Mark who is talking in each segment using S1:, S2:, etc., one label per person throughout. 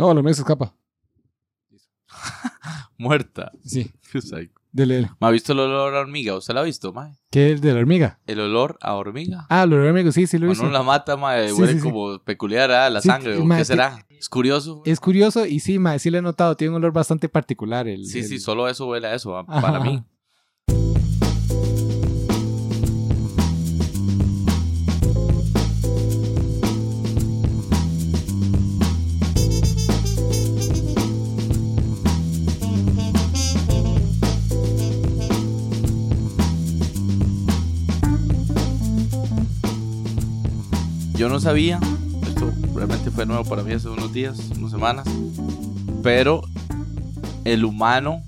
S1: No, la hormiga se escapa.
S2: Muerta.
S1: Sí.
S2: Qué psycho.
S1: Del,
S2: ¿Me ha visto el olor a hormiga? ¿Usted lo ha visto, mae?
S1: ¿Qué es de la hormiga?
S2: El olor a hormiga.
S1: Ah, la hormiga, sí, sí lo he
S2: Cuando
S1: visto.
S2: uno la mata, mae,
S1: Sí,
S2: huele
S1: sí, sí.
S2: como peculiar a la sangre. ¿o
S1: mae,
S2: ¿Qué será? Es curioso.
S1: Es curioso y sí, mae, sí lo he notado. Tiene un olor bastante particular. El,
S2: Sí,
S1: el-
S2: sí, solo eso huele a eso, a-
S1: Ajá,
S2: para mí. Yo no sabía, esto realmente fue nuevo para mí hace unos días, unas semanas, pero el humano,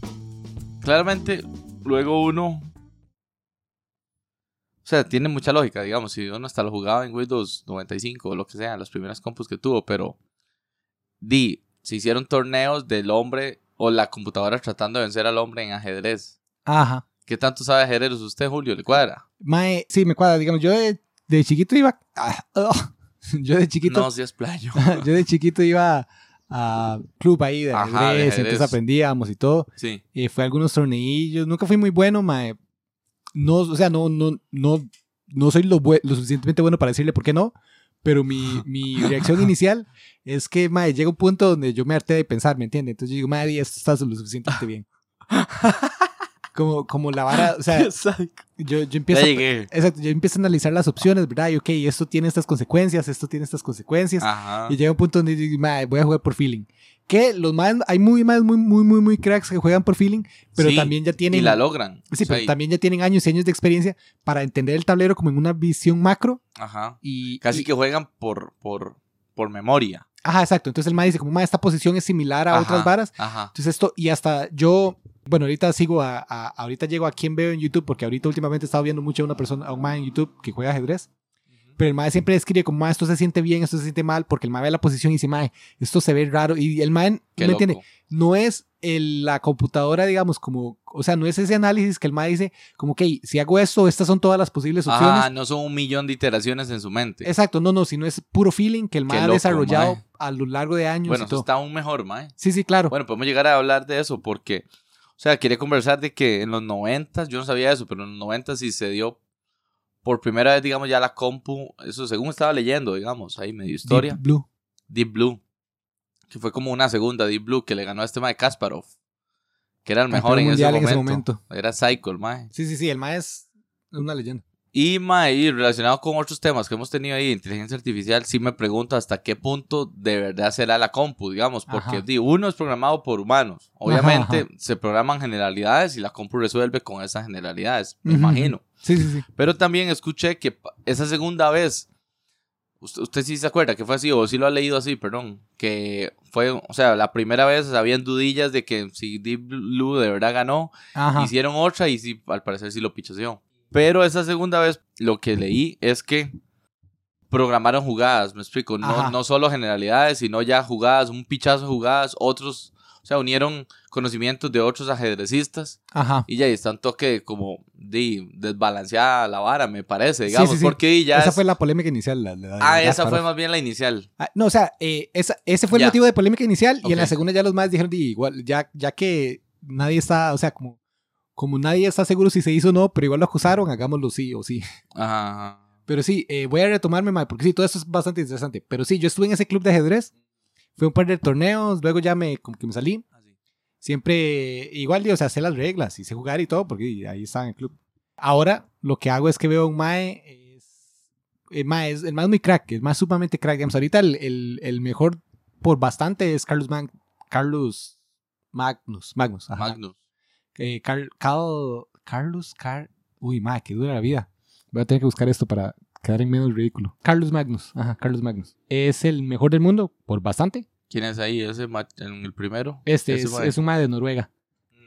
S2: claramente, luego uno, o sea, tiene mucha lógica, digamos, si uno hasta lo jugaba en Windows 95 o lo que sea, las primeras compus que tuvo, pero di, se hicieron torneos del hombre o la computadora tratando de vencer al hombre en ajedrez.
S1: Ajá.
S2: ¿Qué tanto sabe ajedrez usted, Julio? ¿Le cuadra?
S1: Mae, sí, me cuadra. Digamos, yo de, de chiquito iba. ah, ah, yo de chiquito.
S2: No, si es playo.
S1: yo de chiquito iba a club ahí de
S2: Ajá,
S1: ajedrez,
S2: de ajedrez.
S1: entonces aprendíamos y todo.
S2: Sí.
S1: Eh, fue a algunos torneillos. Nunca fui muy bueno, mae. No, o sea, no, no, no, no soy lo, lo suficientemente bueno para decirle por qué no. Pero mi, mi reacción inicial es que, mae, llega un punto donde yo me harté de pensar, ¿me entiende? Entonces yo digo, mae, esto está lo suficientemente bien. Como, como la vara, o sea, yo, yo empiezo. Exacto, yo empiezo a analizar las opciones, ¿verdad? Y ok, esto tiene estas consecuencias, esto tiene estas consecuencias.
S2: Ajá.
S1: Y llega un punto donde digo, "Mae, voy a jugar por feeling. Que los más, hay muy más, muy, muy, muy, muy cracks que juegan por feeling, pero
S2: Sí,
S1: también ya tienen.
S2: Y la logran.
S1: Sí,
S2: O sea,
S1: pero también ya tienen años y años de experiencia para entender el tablero como en una visión macro.
S2: Ajá.
S1: Y.
S2: Casi
S1: y-
S2: que juegan por, por, por memoria.
S1: Ajá, exacto. Entonces el MA dice, como, "Ma, esta posición es similar a
S2: Ajá,
S1: otras varas.
S2: Ajá.
S1: Entonces esto, y hasta yo, bueno, ahorita sigo a, a- ahorita llego a quien veo en YouTube, porque ahorita últimamente he estado viendo mucho a una persona, a un MA en YouTube que juega ajedrez. Pero el mae siempre escribe como, mae, esto se siente bien, esto se siente mal, porque el mae ve la posición y dice, mae, esto se ve raro. Y el mae, ¿me entiende? No es el- la computadora, digamos, como, o sea, no es ese análisis que el mae dice, como, ok, si hago esto, estas son todas las posibles opciones.
S2: Ah, no son un millón de iteraciones en su mente.
S1: Exacto, no, no, sino es puro feeling que el mae ha desarrollado
S2: mae.
S1: a lo largo de años
S2: bueno,
S1: y todo.
S2: está aún mejor, mae.
S1: Sí, sí, claro.
S2: Bueno, podemos llegar a hablar de eso porque, sea, quería conversar de que en los 90, yo no sabía eso, pero en los 90 sí se dio por primera vez, digamos, ya la compu, eso según estaba leyendo, digamos, ahí medio historia,
S1: Deep Blue.
S2: Deep Blue, que fue como una segunda Deep Blue que le ganó a este mae Kasparov, que era el mejor
S1: Campeón
S2: en ese,
S1: en ese momento.
S2: Era Psycho, el mae.
S1: Sí, sí, sí, el mae es una leyenda.
S2: Y, mae, y relacionado con otros temas que hemos tenido ahí, inteligencia artificial, sí me pregunto hasta qué punto de verdad será la compu, digamos, porque di, uno es programado por humanos. Obviamente
S1: Ajá,
S2: se programan generalidades y la compu resuelve con esas generalidades, me imagino.
S1: Sí, sí, sí.
S2: Pero también escuché que esa segunda vez, usted, usted sí se acuerda que fue así, o sí lo ha leído así, perdón, que fue, o sea, la primera vez habían dudillas de que si Deep Blue de verdad ganó,
S1: Ajá.
S2: Hicieron otra y sí, al parecer sí lo pichoseó. Pero esa segunda vez lo que leí es que programaron jugadas, me explico. No, no solo generalidades, sino ya jugadas, un pichazo de jugadas, otros, o sea, unieron conocimientos de otros ajedrecistas
S1: Ajá.
S2: y ya está un toque como de desbalanceada la vara, me parece,
S1: Sí,
S2: digamos,
S1: sí, sí.
S2: porque ya
S1: esa
S2: es-
S1: fue la polémica inicial. la- la-
S2: Ah,
S1: la
S2: esa fue más bien la inicial.
S1: Ah, no, o sea, eh, esa- ese fue el
S2: Ya.
S1: motivo de polémica inicial y en la segunda ya los más dijeron, "Di, igual, ya, ya que nadie está, o sea, como, como nadie está seguro si se hizo o no, pero igual lo acusaron, hagámoslo sí o sí.
S2: Ajá.
S1: Pero sí, eh, voy a retomarme, mae, porque sí, todo esto es bastante interesante. Pero sí, yo estuve en ese club de ajedrez, fue un par de torneos, luego ya me, como que me salí.
S2: Así.
S1: Siempre, igual, o sea, sé las reglas y sé jugar y todo, porque ahí estaba en el club. Ahora, lo que hago es que veo a un Mae, es, el Mae es, el mae es muy crack, es más sumamente crack. Digamos, ahorita el, el, el mejor por bastante es Carlos Man, Carlos Magnus, Magnus, ajá.
S2: Magnus.
S1: Eh, Car- Cal- Carlos, Car, uy, Mae, que dura la vida. Voy a tener que buscar esto para quedar en medio del ridículo. Carlos Magnus, ajá, Carlos Magnus. Es el mejor del mundo por bastante.
S2: ¿Quién es ahí? Ese el primero.
S1: Este es, es un mae de Noruega.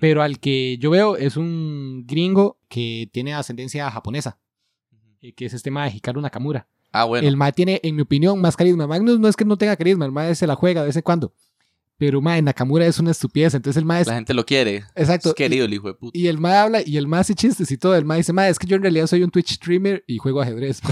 S1: Pero al que yo veo es un gringo que tiene ascendencia japonesa, eh, que es este mae Hikaru Nakamura.
S2: Ah, bueno.
S1: El mae tiene, en mi opinión, más carisma. Magnus no es que no tenga carisma, el mae se la juega de vez en cuando. Pero, mae, Nakamura es una estupidez. Entonces el mae es...
S2: La gente lo quiere.
S1: Exacto.
S2: Es querido el hijo de puta.
S1: Y el mae habla, y el mae hace chistes y todo. El mae dice, mae, es que yo en realidad soy un Twitch streamer y juego ajedrez.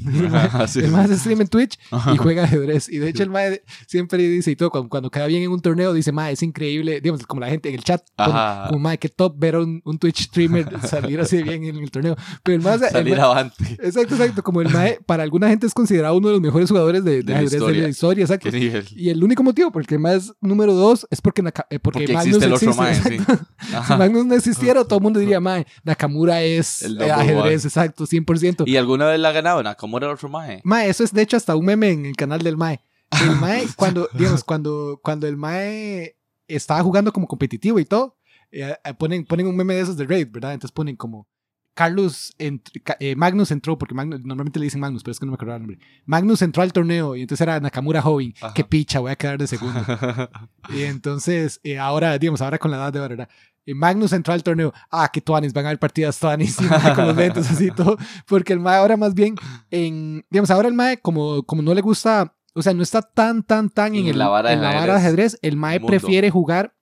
S1: El mae-
S2: Sí.
S1: el hace stream en Twitch y juega ajedrez. Y de hecho el mae siempre dice y todo, cuando, cuando queda bien en un torneo, dice, mae, es increíble. Digamos, como la gente en el chat, pone, como mae, qué top ver a un, un Twitch streamer salir así de bien en el torneo. Pero el mae... el
S2: Salir
S1: mae-
S2: avante.
S1: Exacto, exacto. Como el mae, para alguna gente es considerado uno de los mejores jugadores de, de
S2: De la
S1: ajedrez de
S2: historia.
S1: la historia, exacto. Y el único motivo por el es número dos es porque, Naka- eh, porque,
S2: Porque
S1: Magnus
S2: existe el otro
S1: existe,
S2: mae, sí.
S1: Si. Magnus no existiera, todo el mundo diría, mae, Nakamura es
S2: El
S1: eh, ajedrez,
S2: one.
S1: exacto, 100%.
S2: ¿Y alguna vez la ha ganado? ¿Cómo era el otro mae?
S1: Mae, eso es de hecho hasta un meme en el canal del Mae. El Mae, cuando, digamos, cuando, cuando el Mae estaba jugando como competitivo y todo, eh, eh, ponen, ponen un meme de esos de Raid, ¿verdad? Entonces ponen como Carlos, ent- eh, Magnus entró, porque Magnus- normalmente le dicen Magnus, pero es que no me acuerdo el nombre. Magnus entró al torneo y entonces era Nakamura joven.
S2: Ajá.
S1: Qué picha, voy a quedar de segundo. Y entonces, eh, ahora, digamos, ahora con la edad de ahora. Eh, Magnus entró al torneo. Ah, que tuanis, van a haber partidas tuanis con los lentes así y todo. Porque el Mae ahora más bien, en, digamos, ahora el Mae, como, como no le gusta, o sea, no está tan, tan, tan en,
S2: En
S1: el,
S2: la vara de
S1: en la vara de
S2: ajedrez.
S1: ajedrez, el Mae
S2: Mundo.
S1: prefiere jugar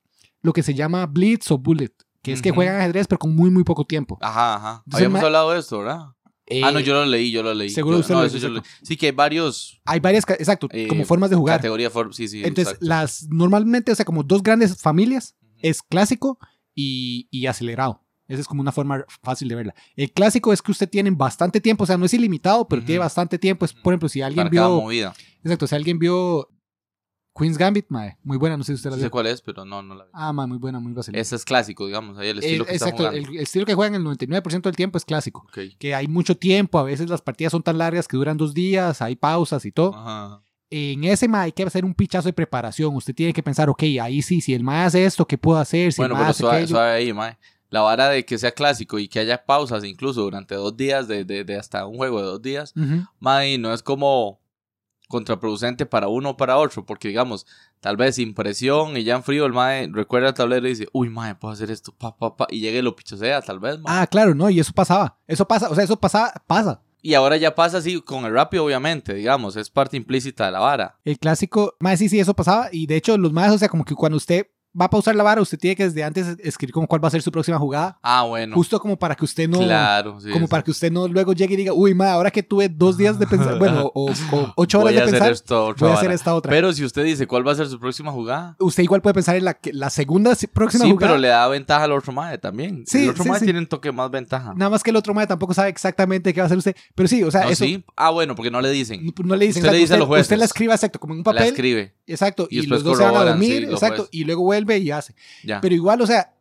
S1: lo que se llama Blitz o Bullet, que es que juegan ajedrez, pero con muy, muy poco tiempo.
S2: Ajá, ajá.
S1: Entonces,
S2: Habíamos hablado de esto, ¿verdad?
S1: Eh,
S2: ah, no, yo lo leí, yo lo leí.
S1: seguro
S2: Yo-
S1: usted
S2: no,
S1: lo
S2: eso yo lo- Sí, que hay varios
S1: Hay varias, exacto,
S2: Eh,
S1: como formas de jugar.
S2: categorías. for- Sí, sí.
S1: Entonces,
S2: exacto.
S1: las normalmente, o sea, como dos grandes familias, es clásico y, y acelerado. Esa es como una forma fácil de verla. El clásico es que usted tiene bastante tiempo, o sea, no es ilimitado, pero tiene bastante tiempo. Es, por ejemplo, si alguien
S2: Para cada
S1: vio,
S2: movida.
S1: exacto, si alguien vio Queen's Gambit, mae, muy buena, no sé si usted la
S2: No sé cuál es, pero no, no la vi.
S1: Ah, mae, muy buena, muy vacilante.
S2: Ese es clásico, digamos, ahí el estilo que está
S1: exacto, el, el estilo que juegan el 99% del tiempo es clásico.
S2: Ok.
S1: Que hay mucho tiempo, a veces las partidas son tan largas que duran dos días, hay pausas y todo.
S2: Ajá.
S1: en ese ma hay que hacer un pichazo de preparación. Usted tiene que pensar, ok, ahí sí, si el ma hace esto, ¿qué puedo hacer? Si
S2: Bueno,
S1: el ma
S2: pero
S1: hace
S2: suave, suave ahí, mae. La vara de que sea clásico y que haya pausas incluso durante dos días, de, de, de hasta un juego de dos días,
S1: Ujú.
S2: mae, no es como contraproducente para uno o para otro, porque digamos, tal vez sin presión y ya en frío el mae recuerda el tablero y dice, uy, mae, puedo hacer esto, pa, pa, pa, y llega y lo pichosea, tal vez, mae.
S1: Ah, claro, no, y eso pasaba. Eso pasa, o sea, eso pasaba, pasa.
S2: Y ahora ya pasa así con el rápido, obviamente, digamos, es parte implícita de la vara.
S1: El clásico, más sí, sí, eso pasaba. Y de hecho, los más, o sea, como que cuando usted va a pausar la vara, usted tiene que desde antes escribir como cuál va a ser su próxima jugada.
S2: Ah, bueno.
S1: Justo como para que usted no.
S2: claro, sí.
S1: como
S2: sí.
S1: para que usted no luego llegue y diga, uy, ma, ahora que tuve dos días de pensar, bueno, o, o ocho horas
S2: Voy
S1: de
S2: hacer
S1: pensar,
S2: esto,
S1: voy a hacer
S2: vara.
S1: esta otra.
S2: Pero si usted dice cuál va a ser su próxima jugada,
S1: usted igual puede pensar en la, que- la segunda próxima
S2: sí,
S1: jugada.
S2: pero le da ventaja al otro mae también.
S1: Sí,
S2: el otro
S1: sí,
S2: mae
S1: sí.
S2: tiene un toque más ventaja.
S1: Nada más que el otro mae tampoco sabe exactamente qué va a hacer usted. Pero sí, o sea,
S2: No,
S1: eso.
S2: sí. Ah, bueno, porque no le dicen.
S1: No, no le dicen.
S2: Usted le dice a los jueces.
S1: usted la escribe exacto, como en un
S2: La
S1: papel.
S2: escribe.
S1: Exacto.
S2: Y
S1: Y, los dos se van a dormir.
S2: sí,
S1: exacto. Y luego vuelve y hace.
S2: Ya.
S1: Pero igual, o sea,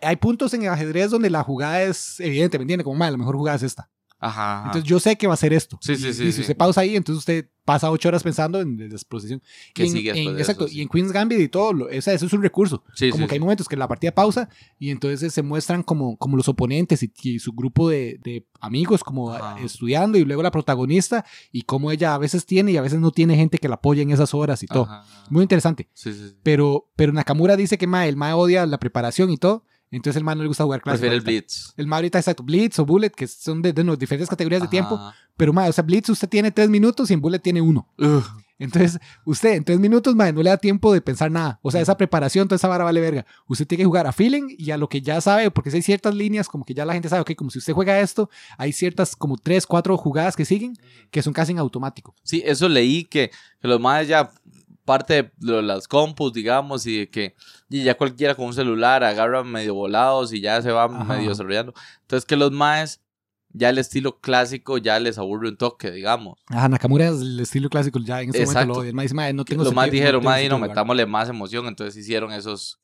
S1: hay, puntos en el ajedrez donde la jugada es evidente, ¿me entiende? Como, madre, la mejor jugada es esta.
S2: Ajá. ajá.
S1: Entonces yo sé que va a ser esto.
S2: Sí,
S1: Y-
S2: sí, sí,
S1: Y si
S2: sí.
S1: usted pausa ahí, entonces usted pasa ocho horas pensando en la exposición.
S2: ¿Qué
S1: Y en-
S2: sigue
S1: en- Exacto.
S2: eso?
S1: Y en Queen's Gambit y todo, lo- o sea, eso es un recurso.
S2: Sí,
S1: como
S2: sí,
S1: que hay
S2: sí.
S1: momentos que la partida pausa y entonces se muestran como, como los oponentes y, y su grupo de, de amigos como
S2: Ajá.
S1: estudiando y luego la protagonista y cómo ella a veces tiene y a veces no tiene gente que la apoya en esas horas y todo. Muy interesante.
S2: Sí, sí, sí.
S1: Pero, pero Nakamura dice que mae, el Mae odia la preparación y todo. Entonces el Mae no le gusta jugar clásico.
S2: Prefiere el. Blitz.
S1: El Mae ahorita exacto, Blitz o Bullet, que son de, de diferentes categorías de
S2: Ajá.
S1: tiempo. Pero Mae, o sea, Blitz usted tiene tres minutos y en Bullet tiene uno.
S2: Ugh.
S1: Entonces, usted en tres minutos, Mae, no le da tiempo de pensar nada. O sea, esa preparación, toda esa vara vale verga. Usted tiene que jugar a feeling y a lo que ya sabe, porque si hay ciertas líneas, como que ya la gente sabe, ok, como si usted juega esto, hay ciertas como tres, cuatro jugadas que siguen que son casi en automático.
S2: Sí, eso leí que, que los maes ya parte de lo- las compus, digamos, y de que y ya cualquiera con un celular agarra medio volados y ya se va
S1: Ajá.
S2: medio desarrollando. Entonces que los maes ya el estilo clásico ya les aburre un toque, digamos.
S1: Ajá, Nakamura es el estilo clásico, ya en ese momento
S2: Exacto.
S1: lo odia. El Mae dice, "Mae, no tengo
S2: Los más dijeron, no,
S1: jugar".
S2: metámosle más emoción, entonces hicieron esos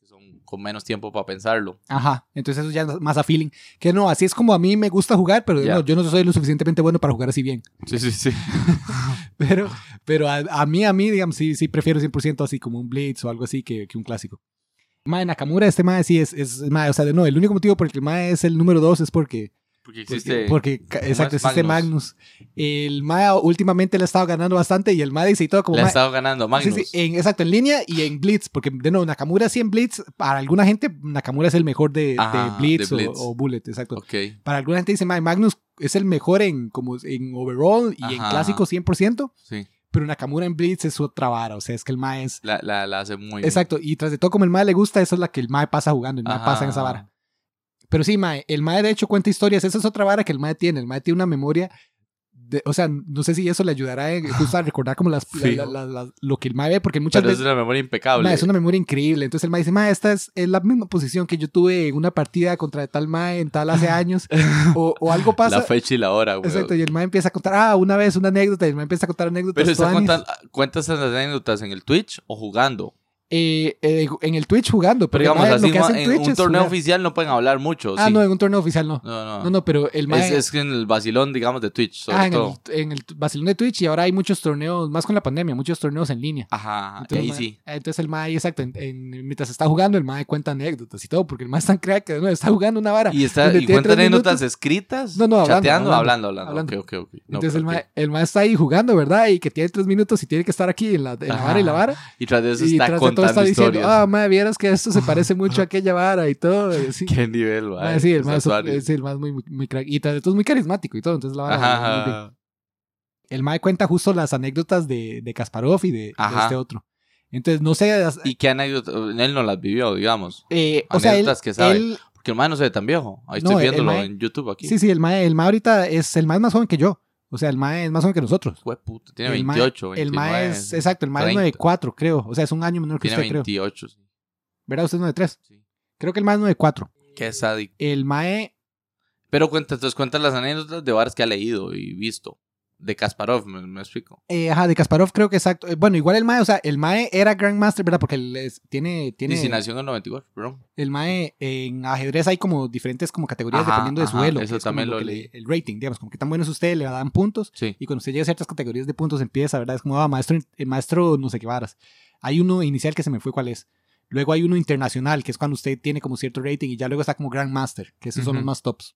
S2: con menos tiempo para pensarlo.
S1: Ajá, entonces eso ya es más a feeling. Que no, así es como a mí me gusta jugar, pero no, yo no soy lo suficientemente bueno para jugar así bien.
S2: Sí, sí, sí.
S1: Pero, pero a, a mí, a mí, digamos, sí, sí prefiero 100% así como un Blitz o algo así que, que un clásico. Mae, Nakamura, este Mae sí es, es mae, o sea, de no, el único motivo por el que el Mae es el número 2 es porque,
S2: Porque existe...
S1: porque exacto, existe
S2: Magnus?
S1: Magnus. El Mae últimamente le ha estado ganando bastante y el Mae dice y todo como
S2: le ha estado ganando Magnus.
S1: sí, en, exacto, en línea y en Blitz, porque de nuevo, Nakamura sí en Blitz, para alguna gente, Nakamura es el mejor de,
S2: Ajá,
S1: de, Blitz,
S2: de
S1: o-
S2: Blitz.
S1: O, Bullet, exacto.
S2: Ok.
S1: Para alguna gente dice, "Mae, Magnus es el mejor en, como, en overall y en clásico 100%,
S2: Sí.
S1: pero Nakamura en Blitz es otra vara, o sea, es que el mae es...
S2: La, la, la hace muy
S1: Exacto, y tras de todo como el mae le gusta, eso es la que el mae pasa jugando, el mae pasa en esa vara. Pero sí, mae, el mae de hecho cuenta historias, esa es otra vara que el mae tiene, el mae tiene una memoria... de- o sea, no sé si eso le ayudará en- justo a recordar como las, la- la- la- la- lo que el mae ve, porque muchas
S2: Pero es
S1: veces...
S2: una memoria impecable.
S1: Es una memoria increíble. Entonces el mae dice, ma, esta es, es la misma posición que yo tuve en una partida contra tal mae en tal hace años. o, o algo pasa.
S2: La fecha y la hora, güey.
S1: Exacto, y el mae empieza a contar, ah, una vez una anécdota, y el mae empieza a contar anécdotas.
S2: Pero ¿cuentas esas anécdotas en el Twitch o jugando?
S1: Eh, eh, en el Twitch jugando.
S2: Pero digamos así,
S1: lo que hace en Twitch
S2: un torneo
S1: jugar.
S2: oficial no pueden hablar mucho.
S1: Ah,
S2: sí.
S1: no, en un torneo oficial no.
S2: no, no.
S1: No, no, pero el mae...
S2: Es, es que en el vacilón, digamos, de Twitch, sobre
S1: ah, en
S2: todo.
S1: el, en el vacilón de Twitch y ahora hay muchos torneos, más con la pandemia, muchos torneos en línea.
S2: Ajá,
S1: Entonces,
S2: ahí
S1: mae-
S2: sí.
S1: Entonces el mae, exacto, en- en- mientras está jugando, el mae cuenta anécdotas y todo, porque el mae es tan crack que no, está jugando una vara.
S2: ¿Y, está, y cuenta anécdotas
S1: minutos.
S2: escritas?
S1: No, no, hablando,
S2: ¿Chateando?
S1: hablando,
S2: Hablando, hablando.
S1: hablando.
S2: Ok, ok, ok. No,
S1: Entonces el, mae, el mae está ahí jugando, ¿verdad? Y que tiene tres minutos y tiene que estar aquí en la, en la vara y la vara.
S2: Y tras de eso está
S1: de todo está diciendo, ah, mae, vieras que esto se parece mucho a aquella vara y todo. Y así.
S2: Qué nivel. Mae,
S1: sí, el
S2: suave.
S1: es el es muy, muy, crack. Y tras de todo es muy carismático y todo. Entonces la vara. Muy bien. El mae cuenta justo las anécdotas de, de Kasparov y de, este otro. Entonces, no sé.
S2: ¿Y qué anécdotas? Él no las vivió, digamos.
S1: eh, o sea, él,
S2: que sabe.
S1: él-
S2: Porque el mae no se ve tan viejo. Ahí
S1: No,
S2: estoy viéndolo
S1: mae-
S2: en YouTube aquí.
S1: Sí, sí, el mae, el mae ahorita es el mae más joven que yo. O sea, el mae es más joven que nosotros.
S2: Fue. Tiene
S1: el mae-
S2: 28,
S1: El
S2: 29.
S1: mae es, exacto, el mae
S2: 30.
S1: es 94, creo. O sea, es un año menor que
S2: Tiene
S1: usted, creo.
S2: 28, sí.
S1: ¿Verdad? Usted es 93.
S2: sí.
S1: Creo que el mae es 94.
S2: Qué sádico.
S1: El mae,
S2: Pero cuenta, entonces cuenta las anécdotas de varas que ha leído y visto. De Kasparov, me, me explico.
S1: eh, ajá, de Kasparov creo que exacto. Eh, bueno, igual el mae, o sea, el mae era Grandmaster, ¿verdad? Porque él es- tiene, tiene,
S2: Y si nació en el 94, perdón.
S1: el mae en ajedrez hay como diferentes como categorías
S2: Ajá,
S1: dependiendo de su elo.
S2: eso también lo leí.
S1: le- el rating, digamos, como que tan bueno es usted, le dan puntos.
S2: Sí.
S1: Y cuando usted llega a ciertas categorías de puntos empieza, ¿verdad? Es como, ah, maestro, eh, maestro no sé qué varas. Hay uno inicial que se me fue cuál es. Luego hay uno internacional, que es cuando usted tiene como cierto rating. Y ya luego está como Grandmaster, que esos son los más tops.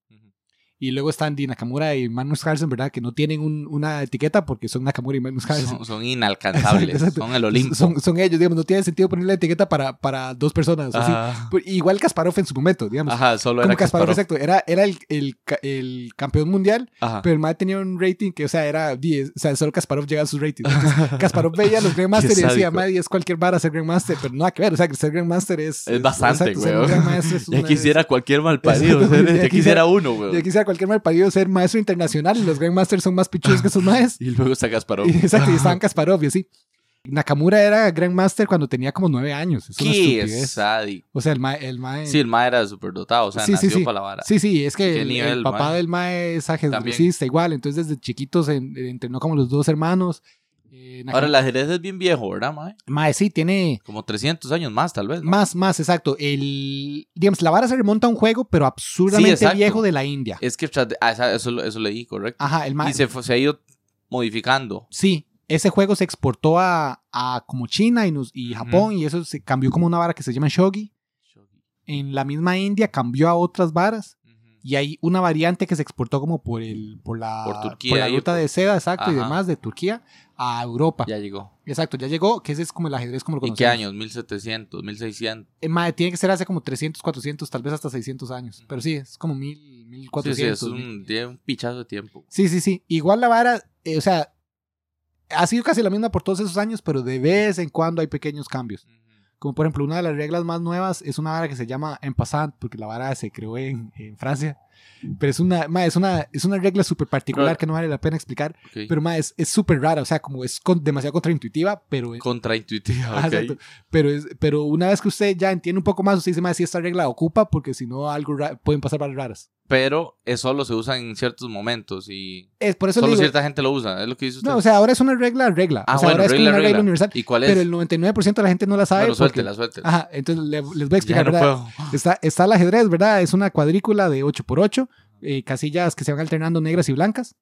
S1: Y luego están Di Nakamura y Magnus Carlsen, ¿verdad? Que no tienen un- una etiqueta porque son Nakamura y Magnus Carlsen.
S2: Son, son inalcanzables.
S1: Exacto.
S2: son el Olimpo.
S1: Son, son ellos, digamos, no tiene sentido ponerle la etiqueta para, para dos personas. así.
S2: Ajá.
S1: Pues, Igual Kasparov en su momento, digamos.
S2: Ajá, solo
S1: como
S2: era
S1: Kasparov,
S2: Kasparov.
S1: exacto. Era, era el, el, el campeón mundial,
S2: Ajá.
S1: pero el MAE tenía un rating que, o sea, era 10. O sea, solo Kasparov llegaba a sus ratings. Entonces, Kasparov veía los Grandmaster y decía. MAE es cualquier vara ser Grandmaster, pero nada que ver. O sea, que ser Grandmaster es.
S2: Es bastante,
S1: exacto,
S2: güey.
S1: un Grandmaster es
S2: Ya quisiera cualquier malparido.
S1: Exacto,
S2: ser-
S1: ya
S2: Ya
S1: quisiera-
S2: quisiera uno, güey.
S1: Ya quisiera cualquier mal parido ser maestro internacional y los Grandmasters son más pichudos que esos maes.
S2: Y luego está Kasparov.
S1: Y, exacto, y estaban Kasparov y así. Nakamura era Grandmaster cuando tenía como nueve años. Es una
S2: Qué
S1: estupidez.
S2: sádico.
S1: O sea, el mae. El mae
S2: Sí, el mae era súper dotado. O sea,
S1: Sí, sí,
S2: nació
S1: sí.
S2: para la vara.
S1: Sí, sí, es que
S2: ¿Qué
S1: el,
S2: nivel,
S1: el papá
S2: mae?
S1: del mae es ajedrecista igual, entonces desde chiquitos en- entrenó como los dos hermanos. Eh,
S2: Ahora, el ajedrez es bien viejo, ¿verdad, mae?
S1: Mae, sí, tiene
S2: Como 300 años más, tal vez. ¿no?
S1: más, más, exacto. El, digamos, la vara se remonta a un juego, pero absurdamente viejo de la India.
S2: Es que ah, eso, eso leí, correcto.
S1: Ajá, el mae.
S2: Y se, se ha ido modificando.
S1: Sí, ese juego se exportó a, a como China y, nos- y Japón y eso se cambió como una vara que se llama shogi. En la misma India cambió a otras varas. Y hay una variante que se exportó como por el por la,
S2: Por Turquía
S1: la
S2: y
S1: ruta
S2: por-
S1: de seda, exacto, y demás, de Turquía a Europa.
S2: Ya llegó.
S1: Exacto, ya llegó, que ese es como el ajedrez como lo
S2: ¿Y
S1: conocemos.
S2: qué años? 1700, 1600.
S1: Eh, tiene que ser hace como 300, 400, tal vez hasta 600 años. Pero sí, es como 1000,
S2: Sí,
S1: 1400.
S2: sí, es un, tiene un pichazo de tiempo.
S1: Sí, sí, sí. Igual la vara, eh, o sea, ha sido casi la misma por todos esos años, pero de vez en cuando hay pequeños cambios. Como por ejemplo, una de las reglas más nuevas es una vara que se llama en passant, porque la vara se creó en, en Francia. Pero es una, ma, es una, es una regla súper particular que no vale la pena explicar.
S2: Ok.
S1: Pero ma, es es súper rara, o sea, como es con- demasiado contraintuitiva, pero,
S2: Contraintuitiva,
S1: Ajá,
S2: ok.
S1: exacto. pero, es, pero una vez que usted ya entiende un poco más, usted dice, ma, si esta regla ocupa, porque si no, algo ra- pueden pasar varas raras.
S2: Pero solo se usa en ciertos momentos y
S1: Es, por eso le
S2: solo
S1: digo,
S2: cierta gente lo usa. Es lo que dice usted.
S1: no, o sea, ahora es una regla, regla.
S2: ah,
S1: o sea,
S2: bueno,
S1: ahora es como una regla,
S2: regla.
S1: universal.
S2: ¿Y cuál es?
S1: Pero el 99% de la gente no la sabe.
S2: bueno,
S1: porque-
S2: suéltela, suéltela.
S1: Ajá, entonces le- les voy a
S2: Ya
S1: explicar,
S2: no
S1: ¿verdad?
S2: puedo.
S1: Está, está el ajedrez, ¿verdad? Es una cuadrícula de 8x8, eh, casillas que se van alternando negras y blancas.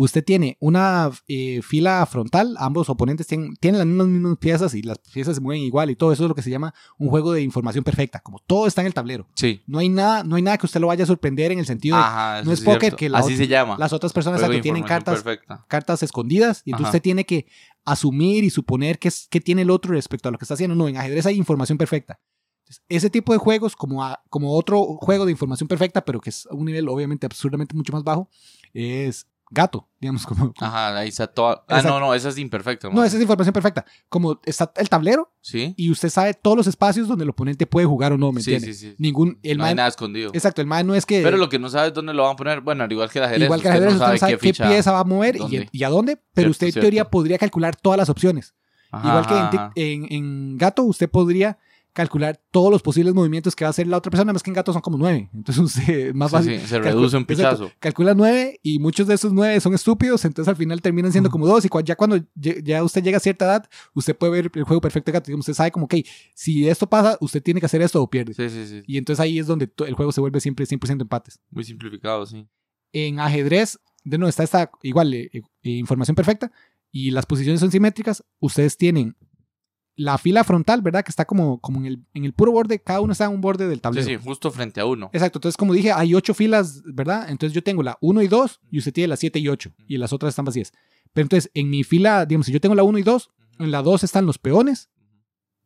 S1: Usted tiene una eh, fila frontal, ambos oponentes tienen, tienen las mismas, mismas piezas y las piezas se mueven igual y todo eso es lo que se llama un juego de información perfecta, como todo está en el tablero.
S2: Sí.
S1: No hay nada, no hay nada que usted lo vaya a sorprender en el sentido de
S2: Ajá, eso
S1: no es
S2: sí
S1: póker, que la
S2: Así se llama.
S1: las otras personas
S2: de
S1: exacto, tienen cartas,
S2: Perfecta.
S1: cartas escondidas y entonces
S2: Ajá.
S1: usted tiene que asumir y suponer qué, es, qué tiene el otro respecto a lo que está haciendo. No, en ajedrez hay información perfecta. Entonces, ese tipo de juegos, como, a- como otro juego de información perfecta, pero que es a un nivel obviamente absurdamente mucho más bajo, es gato, digamos, como...
S2: Ajá, ahí está toda. Ah, no, no, esa es imperfecta.
S1: no, esa es información perfecta. Como está el tablero
S2: Sí,
S1: y usted sabe todos los espacios donde el oponente puede jugar o no, ¿me
S2: sí,
S1: entiende?
S2: sí, sí.
S1: Ningún... El
S2: no hay nada escondido.
S1: Exacto, el mae no es que...
S2: Pero lo que no sabes es dónde lo van a poner. Bueno, al igual que el ajedrez.
S1: Igual que el
S2: usted
S1: ajedrez, usted no sabe qué,
S2: ficha-
S1: pieza va a mover y, a dónde, pero
S2: Cierto,
S1: usted en
S2: cierto.
S1: teoría podría calcular todas las opciones.
S2: Ajá,
S1: Igual que en, en gato, usted podría calcular todos los posibles movimientos que va a hacer la otra persona, más que en gato son como nueve. Entonces usted más
S2: Sí,
S1: fácil.
S2: sí, se reduce un
S1: Exacto.
S2: pichazo.
S1: Calcula nueve y muchos de esos nueve son estúpidos, entonces al final terminan siendo como dos. Y ya cuando ya usted llega a cierta edad, usted puede ver el juego perfecto de gato. Usted sabe como, ok, si esto pasa, usted tiene que hacer esto o pierde.
S2: Sí, sí, sí.
S1: Y entonces ahí es donde el juego se vuelve siempre 100% empates.
S2: Muy simplificado, sí.
S1: En ajedrez, de nuevo, está esta igual eh, eh, información perfecta y las posiciones son simétricas. Ustedes tienen la fila frontal, ¿verdad? Que está como, como en, el, en el puro borde, cada uno está en un borde del
S2: Sí,
S1: tablero.
S2: sí, justo frente a uno.
S1: Exacto, entonces como dije, hay ocho filas, ¿verdad? Entonces yo tengo la 1 y 2 y usted tiene la 7 y 8 y las otras están vacías. Pero entonces en mi fila, digamos, si yo tengo la 1 y 2, en la 2 están los peones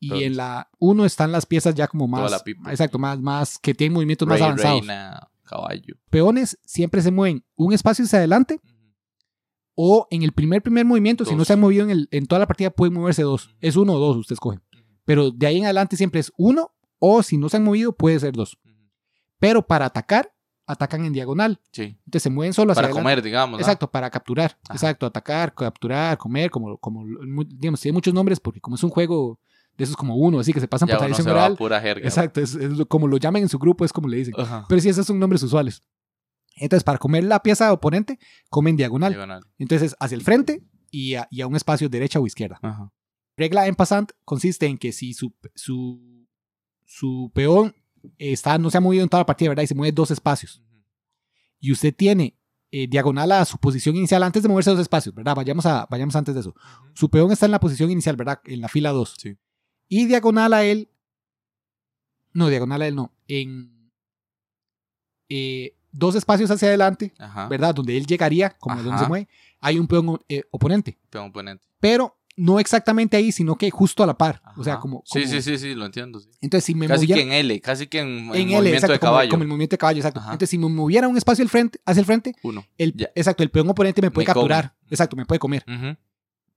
S1: y en la 1 están las piezas ya como
S2: Toda
S1: más,
S2: la pipa.
S1: exacto, más, más, que tienen movimientos más
S2: Rey,
S1: avanzados.
S2: reina, caballo.
S1: Peones siempre se mueven un espacio hacia adelante o en el primer primer movimiento, si no se han movido en, el, en toda la partida, pueden moverse dos. Es uno o dos, usted escoge. Pero de ahí en adelante siempre es uno o si no se han movido, puede ser dos. Pero para atacar, atacan en diagonal.
S2: Sí.
S1: Entonces se mueven solo hacia
S2: Para
S1: adelante.
S2: comer, digamos. ¿no?
S1: Exacto, para capturar.
S2: Ajá.
S1: Exacto, atacar, capturar, comer, como, como digamos, tiene muchos nombres porque como es un juego de esos como uno, así que se pasan
S2: Ya
S1: por tradición oral.
S2: pura jerga.
S1: Exacto, es, es lo- como lo llaman en su grupo, es como le dicen.
S2: Ajá.
S1: Pero sí, esos son nombres usuales. Entonces, para comer la pieza oponente, comen diagonal.
S2: Diagonal.
S1: Entonces, hacia el frente y a, y a un espacio derecha o izquierda.
S2: Ajá.
S1: Regla en passant consiste en que si su, su, su peón está, no se ha movido en toda la partida, ¿verdad? Y se mueve dos espacios. Y usted tiene eh, diagonal a su posición inicial antes de moverse dos espacios, ¿verdad? Vayamos, a, vayamos antes de eso. Su peón está en la posición inicial, ¿verdad? En la fila 2.
S2: Sí.
S1: Y diagonal a él. No, diagonal a él no. En eh, dos espacios hacia adelante,
S2: Ajá.
S1: ¿verdad? Donde él llegaría, como
S2: Ajá.
S1: donde se mueve, hay un peón eh, oponente.
S2: Peón oponente.
S1: Pero no exactamente ahí, sino que justo a la par. O sea,
S2: Ajá.
S1: como.
S2: Sí,
S1: como-
S2: sí, sí, sí, lo entiendo. sí.
S1: Entonces, si me
S2: Casi
S1: moviera.
S2: que en L, casi que en, en
S1: en L,
S2: movimiento
S1: exacto,
S2: de
S1: como-
S2: caballo.
S1: Como, el movimiento de caballo, exacto.
S2: Ajá.
S1: Entonces, si me moviera un espacio al frente, hacia el frente,
S2: Uno.
S1: el,
S2: Ya.
S1: exacto, el peón oponente me puede
S2: Me come.
S1: capturar. Exacto, me puede comer.
S2: Ujú.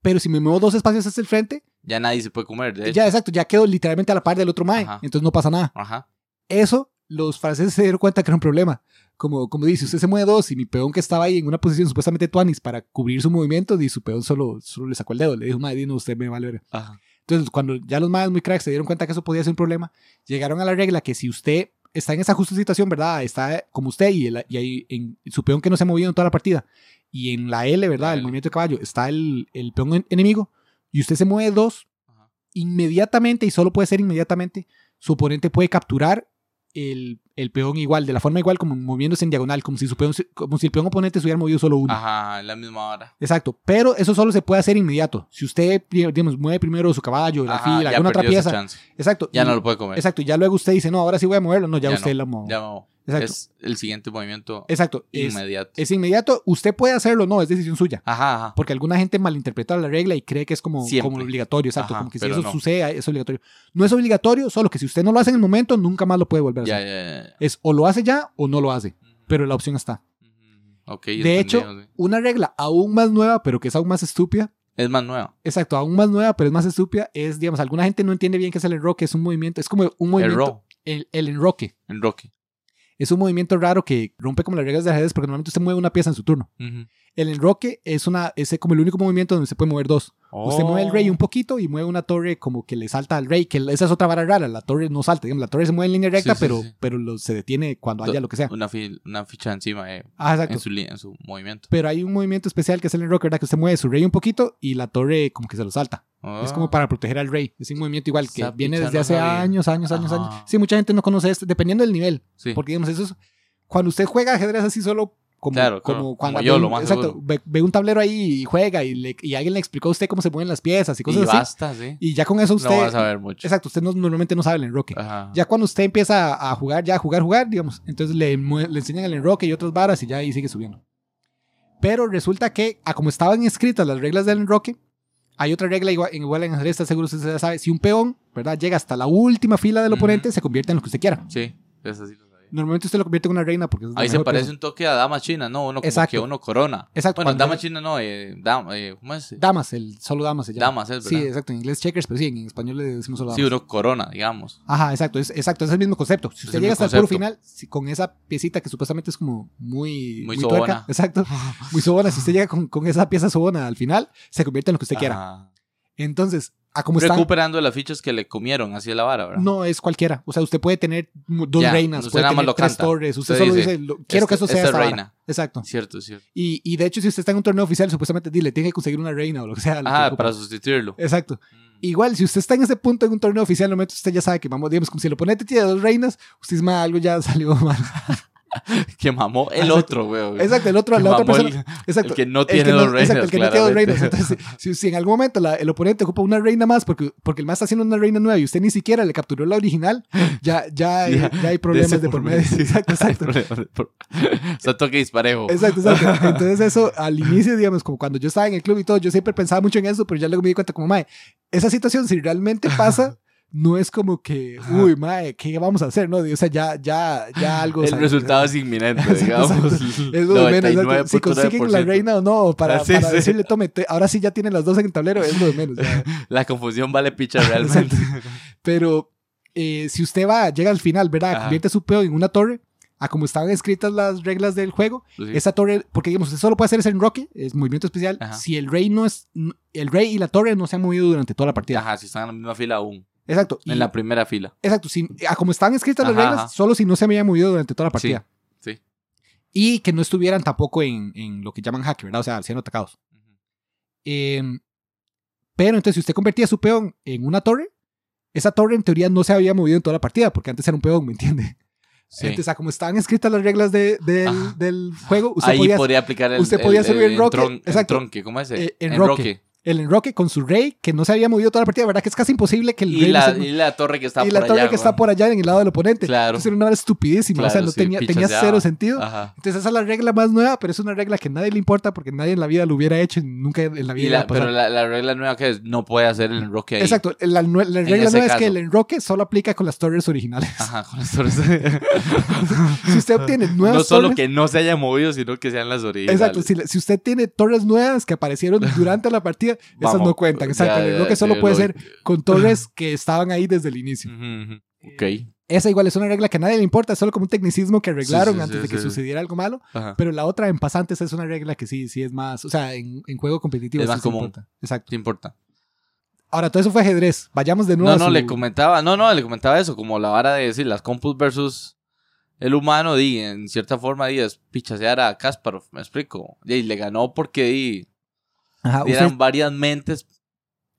S1: Pero si me muevo dos espacios hacia el frente,
S2: Ya nadie se puede comer, de
S1: ya exacto, ya quedo literalmente a la par del otro mae.
S2: Ajá.
S1: Entonces no pasa nada.
S2: Ajá.
S1: Eso, los franceses se dieron cuenta que era un problema. Como, como dice, usted se mueve dos y mi peón que estaba ahí en una posición supuestamente tuanis para cubrir su movimiento, y su peón solo, solo le sacó el dedo. Le dijo, madre, no, usted me vale ver.
S2: Ajá.
S1: Entonces, cuando ya los más muy cracks se dieron cuenta que eso podía ser un problema, llegaron a la regla que si usted está en esa justa situación, ¿verdad? Está como usted y, el- y ahí en su peón que no se ha movido en toda la partida, y en la L, ¿verdad? El movimiento de caballo, está el, el peón en- enemigo, y usted se mueve dos,
S2: Ajá.
S1: inmediatamente, y solo puede ser inmediatamente, su oponente puede capturar el, el peón igual, de la forma igual, como moviéndose en diagonal, como si, su peón, como si el peón oponente se hubiera movido solo uno.
S2: Ajá, en la misma hora.
S1: Exacto, pero eso solo se puede hacer inmediato. Si usted, digamos, mueve primero su caballo, la
S2: Ajá,
S1: fila, alguna otra pieza. Exacto.
S2: Ya
S1: y-
S2: no lo puede comer.
S1: Exacto, y ya luego usted dice, no, ahora sí voy a moverlo. No, ya,
S2: Ya
S1: usted
S2: no,
S1: lo movió.
S2: Ya no.
S1: Exacto.
S2: Es el siguiente movimiento
S1: Exacto. Es,
S2: inmediato.
S1: es inmediato. Usted puede hacerlo, no, es decisión suya.
S2: Ajá, ajá.
S1: Porque alguna gente malinterpreta la regla y cree que es como,
S2: Siempre.
S1: como obligatorio. Exacto,
S2: Ajá,
S1: como que si eso
S2: no.
S1: sucede, es obligatorio. No es obligatorio, solo que si usted no lo hace en el momento, nunca más lo puede volver a
S2: Ya,
S1: hacer.
S2: ya, ya.
S1: Es o lo hace ya o no lo hace. Pero la opción está.
S2: Ujú. Ok,
S1: De hecho,
S2: sí.
S1: una regla aún más nueva, pero que es aún más estúpida,
S2: es más nueva.
S1: Exacto, aún más nueva, pero es más estúpida. Es, digamos, alguna gente no entiende bien qué es el enroque. Es un movimiento, es como un
S2: El
S1: movimiento.
S2: row,
S1: El, el enroque.
S2: el Rocky.
S1: Es un movimiento raro que rompe como las reglas de ajedrez porque normalmente usted mueve una pieza en su turno. El enroque es, una, es como el único movimiento donde se puede mover dos. Usted mueve el rey un poquito y mueve una torre como que le salta al rey, que esa es otra vara rara. La torre no salta, digamos, la torre se mueve en línea recta,
S2: Sí, sí,
S1: pero,
S2: sí.
S1: pero lo- se detiene cuando
S2: Do-
S1: haya lo que sea.
S2: Una, fi- una ficha encima eh,
S1: Ah,
S2: en, su, en su movimiento.
S1: Pero hay un movimiento especial que es el enroque, ¿verdad? Que usted mueve su rey un poquito y la torre como que se lo salta. Es como
S2: Ah.
S1: para proteger al rey. Es un movimiento igual que
S2: Esa
S1: viene desde
S2: no
S1: hace
S2: sabía.
S1: años, años, años,
S2: Ajá.
S1: años. Sí, mucha gente no conoce esto, dependiendo del nivel. Porque, digamos, eso es. Cuando usted juega ajedrez así solo. Como,
S2: Claro,
S1: como
S2: claro,
S1: cuando
S2: como yo,
S1: ve
S2: lo más
S1: exacto, ve, ve un tablero ahí y juega y, le- y alguien le explicó a usted cómo se mueven las piezas y
S2: y
S1: cosas así.
S2: basta, sí.
S1: Y ya con eso usted.
S2: no vas a ver mucho.
S1: Exacto, usted no- normalmente no sabe el enroque.
S2: Ajá.
S1: Ya cuando usted empieza a jugar, ya a jugar, jugar, digamos, entonces le, le enseñan el enroque y otras varas y ya ahí sigue subiendo. Pero resulta que, a como estaban escritas las reglas del enroque, hay otra regla igual, igual en ajedrez, seguro usted ya sabe, si un peón, ¿verdad? Llega hasta la última fila del
S2: Ujú.
S1: oponente, se convierte en lo que usted quiera.
S2: Sí, eso sí lo sabía.
S1: Normalmente usted lo convierte en una reina porque es
S2: Ahí se parece un toque a dama china, ¿no? Uno como
S1: Exacto.
S2: que uno corona.
S1: Exacto.
S2: Bueno, dama china no, eh, dama, eh, ¿cómo es?
S1: Damas, el solo damas se llama.
S2: Damas, es
S1: Sí,
S2: verdad.
S1: exacto. En inglés checkers, pero sí, en español le decimos solo damas.
S2: Sí, uno corona, digamos.
S1: Ajá, exacto, es, exacto, es el mismo concepto. Si usted llega hasta el puro final, si- con esa piecita que supuestamente es como muy...
S2: Muy
S1: tuerca,
S2: sobona.
S1: exacto, muy sobona. Si usted llega con, con esa pieza sobona al final, se convierte en lo que usted quiera.
S2: Ajá.
S1: Entonces, a como está...
S2: Recuperando las fichas que le comieron, así es la vara, ¿verdad?
S1: No es cualquiera. O sea, usted puede tener dos
S2: Ya,
S1: reinas,
S2: usted
S1: puede
S2: más
S1: tener
S2: lo
S1: tres
S2: canta.
S1: torres. Usted,
S2: Usted
S1: solo
S2: dice,
S1: dice, lo- quiero que
S2: Este-
S1: eso sea
S2: esta
S1: esta vara.
S2: reina.
S1: Exacto.
S2: Cierto, cierto.
S1: Y, y de hecho, si usted está en un torneo oficial, supuestamente dile, tiene que conseguir una reina o lo que sea. lo que
S2: Ah, para sustituirlo.
S1: Exacto.
S2: Mm.
S1: Igual, si usted está en ese punto en un torneo oficial, normalmente usted ya sabe que vamos, digamos, como si el oponente tiene dos reinas, usted dice, "Ma, algo ya salió mal.
S2: Que mamó el
S1: Exacto.
S2: otro, güey.
S1: Exacto, el otro,
S2: Que
S1: la otra persona. Exacto.
S2: El que no
S1: El
S2: tiene dos reinas.
S1: Exacto, el que no tiene dos reinas. Entonces, si, si en algún momento la- el oponente ocupa una reina más porque, porque el más está haciendo una reina nueva y usted ni siquiera le capturó la original, ya, ya, hay-
S2: Ya,
S1: ya hay problemas de por medio. Exacto, exacto.
S2: por- O sea, toque disparejo.
S1: Exacto, exacto. Entonces eso al inicio, digamos, como cuando yo estaba en el club y todo, yo siempre pensaba mucho en eso, pero ya luego me di cuenta como, mae, esa situación si realmente pasa, no es como que, uy, mae, ¿qué vamos a hacer? No, o sea, ya, ya, ya algo...
S2: El resultado es inminente, digamos.
S1: Es lo de menos. Si
S2: 99.9%.
S1: consiguen la reina o no, para,
S2: Sí,
S1: para
S2: sí.
S1: decirle, tome, te- ahora sí ya tienen las dos en el tablero, es lo de menos.
S2: La confusión vale picha realmente.
S1: Pero eh, si usted va, llega al final, ¿verdad?
S2: Ajá.
S1: Convierte su peón en una torre, a como estaban escritas las reglas del juego,
S2: Sí.
S1: esa torre, porque digamos, usted solo puede hacer ese enroque, es movimiento especial,
S2: Ajá.
S1: si el rey no es, el rey y la torre no se han movido durante toda la partida.
S2: Ajá, si están en la misma fila aún.
S1: Exacto. y-
S2: En la primera fila.
S1: Exacto, si, a como estaban escritas las
S2: Ajá,
S1: reglas,
S2: ajá.
S1: solo si no se habían movido durante toda la partida.
S2: Sí.
S1: Y que no estuvieran tampoco en, en lo que llaman hack, ¿verdad? O sea, siendo atacados. Em, pero entonces, si usted convertía su peón en una torre, esa torre en teoría no se había movido en toda la partida, porque antes era un peón, ¿me entiende?
S2: Sí.
S1: Entonces, a como estaban escritas las reglas de- del, del juego, usted
S2: Ahí
S1: podía
S2: podría aplicar el,
S1: usted podía
S2: el, entron-
S1: exacto.
S2: entronque, ¿cómo es?
S1: Eh,
S2: ese?
S1: enroque. El enroque con su rey, que no se había movido toda la partida, ¿verdad? Que es casi imposible que el
S2: Y
S1: rey no
S2: la,
S1: se-
S2: y la torre que está
S1: y
S2: por
S1: la
S2: allá.
S1: torre que está por allá en el lado del oponente.
S2: Claro.
S1: Entonces era una hora estupidísima, o sea, no
S2: sí,
S1: tenía, tenía cero sentido.
S2: Ajá.
S1: Entonces esa es la regla más nueva, pero es una regla que a nadie le importa porque nadie en la vida lo hubiera hecho y nunca en la vida
S2: Y la- pero la, la regla nueva que es, no puede hacer el enroque ahí.
S1: Exacto, la, la regla nueva es que el enroque solo aplica con las torres originales.
S2: Ajá, con las torres.
S1: si usted obtiene nuevas
S2: no solo
S1: torres,
S2: que no se haya movido, sino que sean las originales.
S1: Exacto, si, si usted tiene torres nuevas que aparecieron durante la partida, esas
S2: Vamos,
S1: no cuentan. Exacto,
S2: ya,
S1: el enroque
S2: ya,
S1: solo puede
S2: lo-
S1: ser con torres que estaban ahí desde el inicio.
S2: Ujú, ujú. Ok.
S1: Esa igual es una regla que a nadie le importa, es solo como un tecnicismo que arreglaron
S2: Sí, sí,
S1: antes
S2: sí,
S1: de que
S2: sí.
S1: sucediera algo malo.
S2: Ajá.
S1: Pero la otra en pasantes es una regla que sí, sí es más, o sea, en, en juego competitivo
S2: Es
S1: sí
S2: más común.
S1: importa. Exacto.
S2: ¿Qué importa?
S1: Ahora, todo eso fue ajedrez. Vayamos de nuevo
S2: No,
S1: a
S2: no,
S1: su-
S2: le comentaba, no, no, le comentaba eso, como la vara de decir las compus versus el humano, di, en cierta forma, di, es pichasear a Kasparov, me explico. Y le ganó porque di,
S1: Ajá,
S2: di,
S1: usted-
S2: eran varias mentes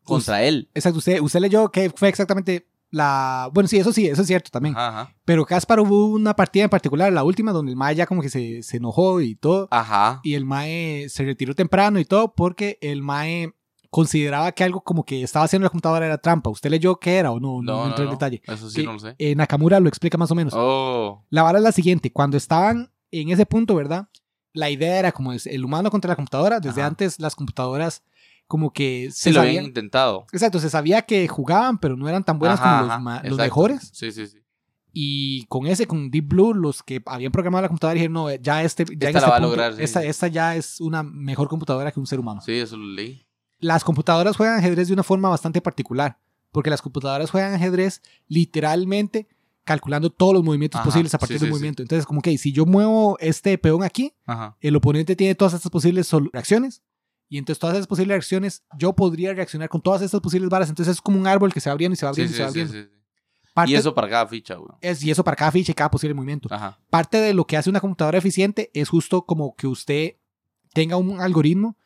S2: contra él.
S1: exacto, usted, usted leyó que fue exactamente la... Bueno, sí, eso sí, eso es cierto también.
S2: Ajá.
S1: Pero Kasparov hubo una partida en particular, la última, donde el Mae ya como que se, se enojó y todo.
S2: Ajá.
S1: Y el Mae se retiró temprano y todo porque el Mae consideraba que algo como que estaba haciendo la computadora era trampa. ¿Usted leyó qué era o no? No,
S2: No,
S1: no
S2: no,
S1: entró en
S2: no.
S1: detalle.
S2: Eso sí
S1: Que,
S2: no lo sé.
S1: eh, Nakamura lo explica más o menos.
S2: Oh,
S1: La vara es la siguiente. Cuando estaban en ese punto, ¿verdad? La idea era como el humano contra la computadora. Desde
S2: Ajá.
S1: antes las computadoras como que
S2: sí
S1: se
S2: lo
S1: sabían...
S2: habían intentado.
S1: Exacto, se sabía que jugaban, pero no eran tan buenas
S2: Ajá,
S1: como los, ma- mejores.
S2: Sí, sí, sí.
S1: Y con ese, con Deep Blue, los que habían programado la computadora dijeron, no, ya este, ya en
S2: Esta la
S1: este
S2: va a lograr, sí.
S1: esta, esta ya es una mejor computadora que un ser humano.
S2: Sí, eso lo leí.
S1: Las computadoras juegan ajedrez de una forma bastante particular, porque las computadoras juegan ajedrez literalmente calculando todos los movimientos
S2: Ajá,
S1: posibles a partir
S2: sí,
S1: del
S2: sí, sí.
S1: movimiento. Entonces, como que si yo muevo este peón aquí,
S2: Ajá.
S1: el oponente tiene todas estas posibles reacciones. Y entonces todas esas posibles reacciones, yo podría reaccionar con todas estas posibles varas. Entonces es como un árbol que se va abriendo y se va abriendo y se va abriendo. Parte-
S2: Y eso para cada ficha, güey.
S1: es, y eso para cada ficha y cada posible movimiento.
S2: Ajá.
S1: Parte de lo que hace una computadora eficiente es justo como que usted tenga un algoritmo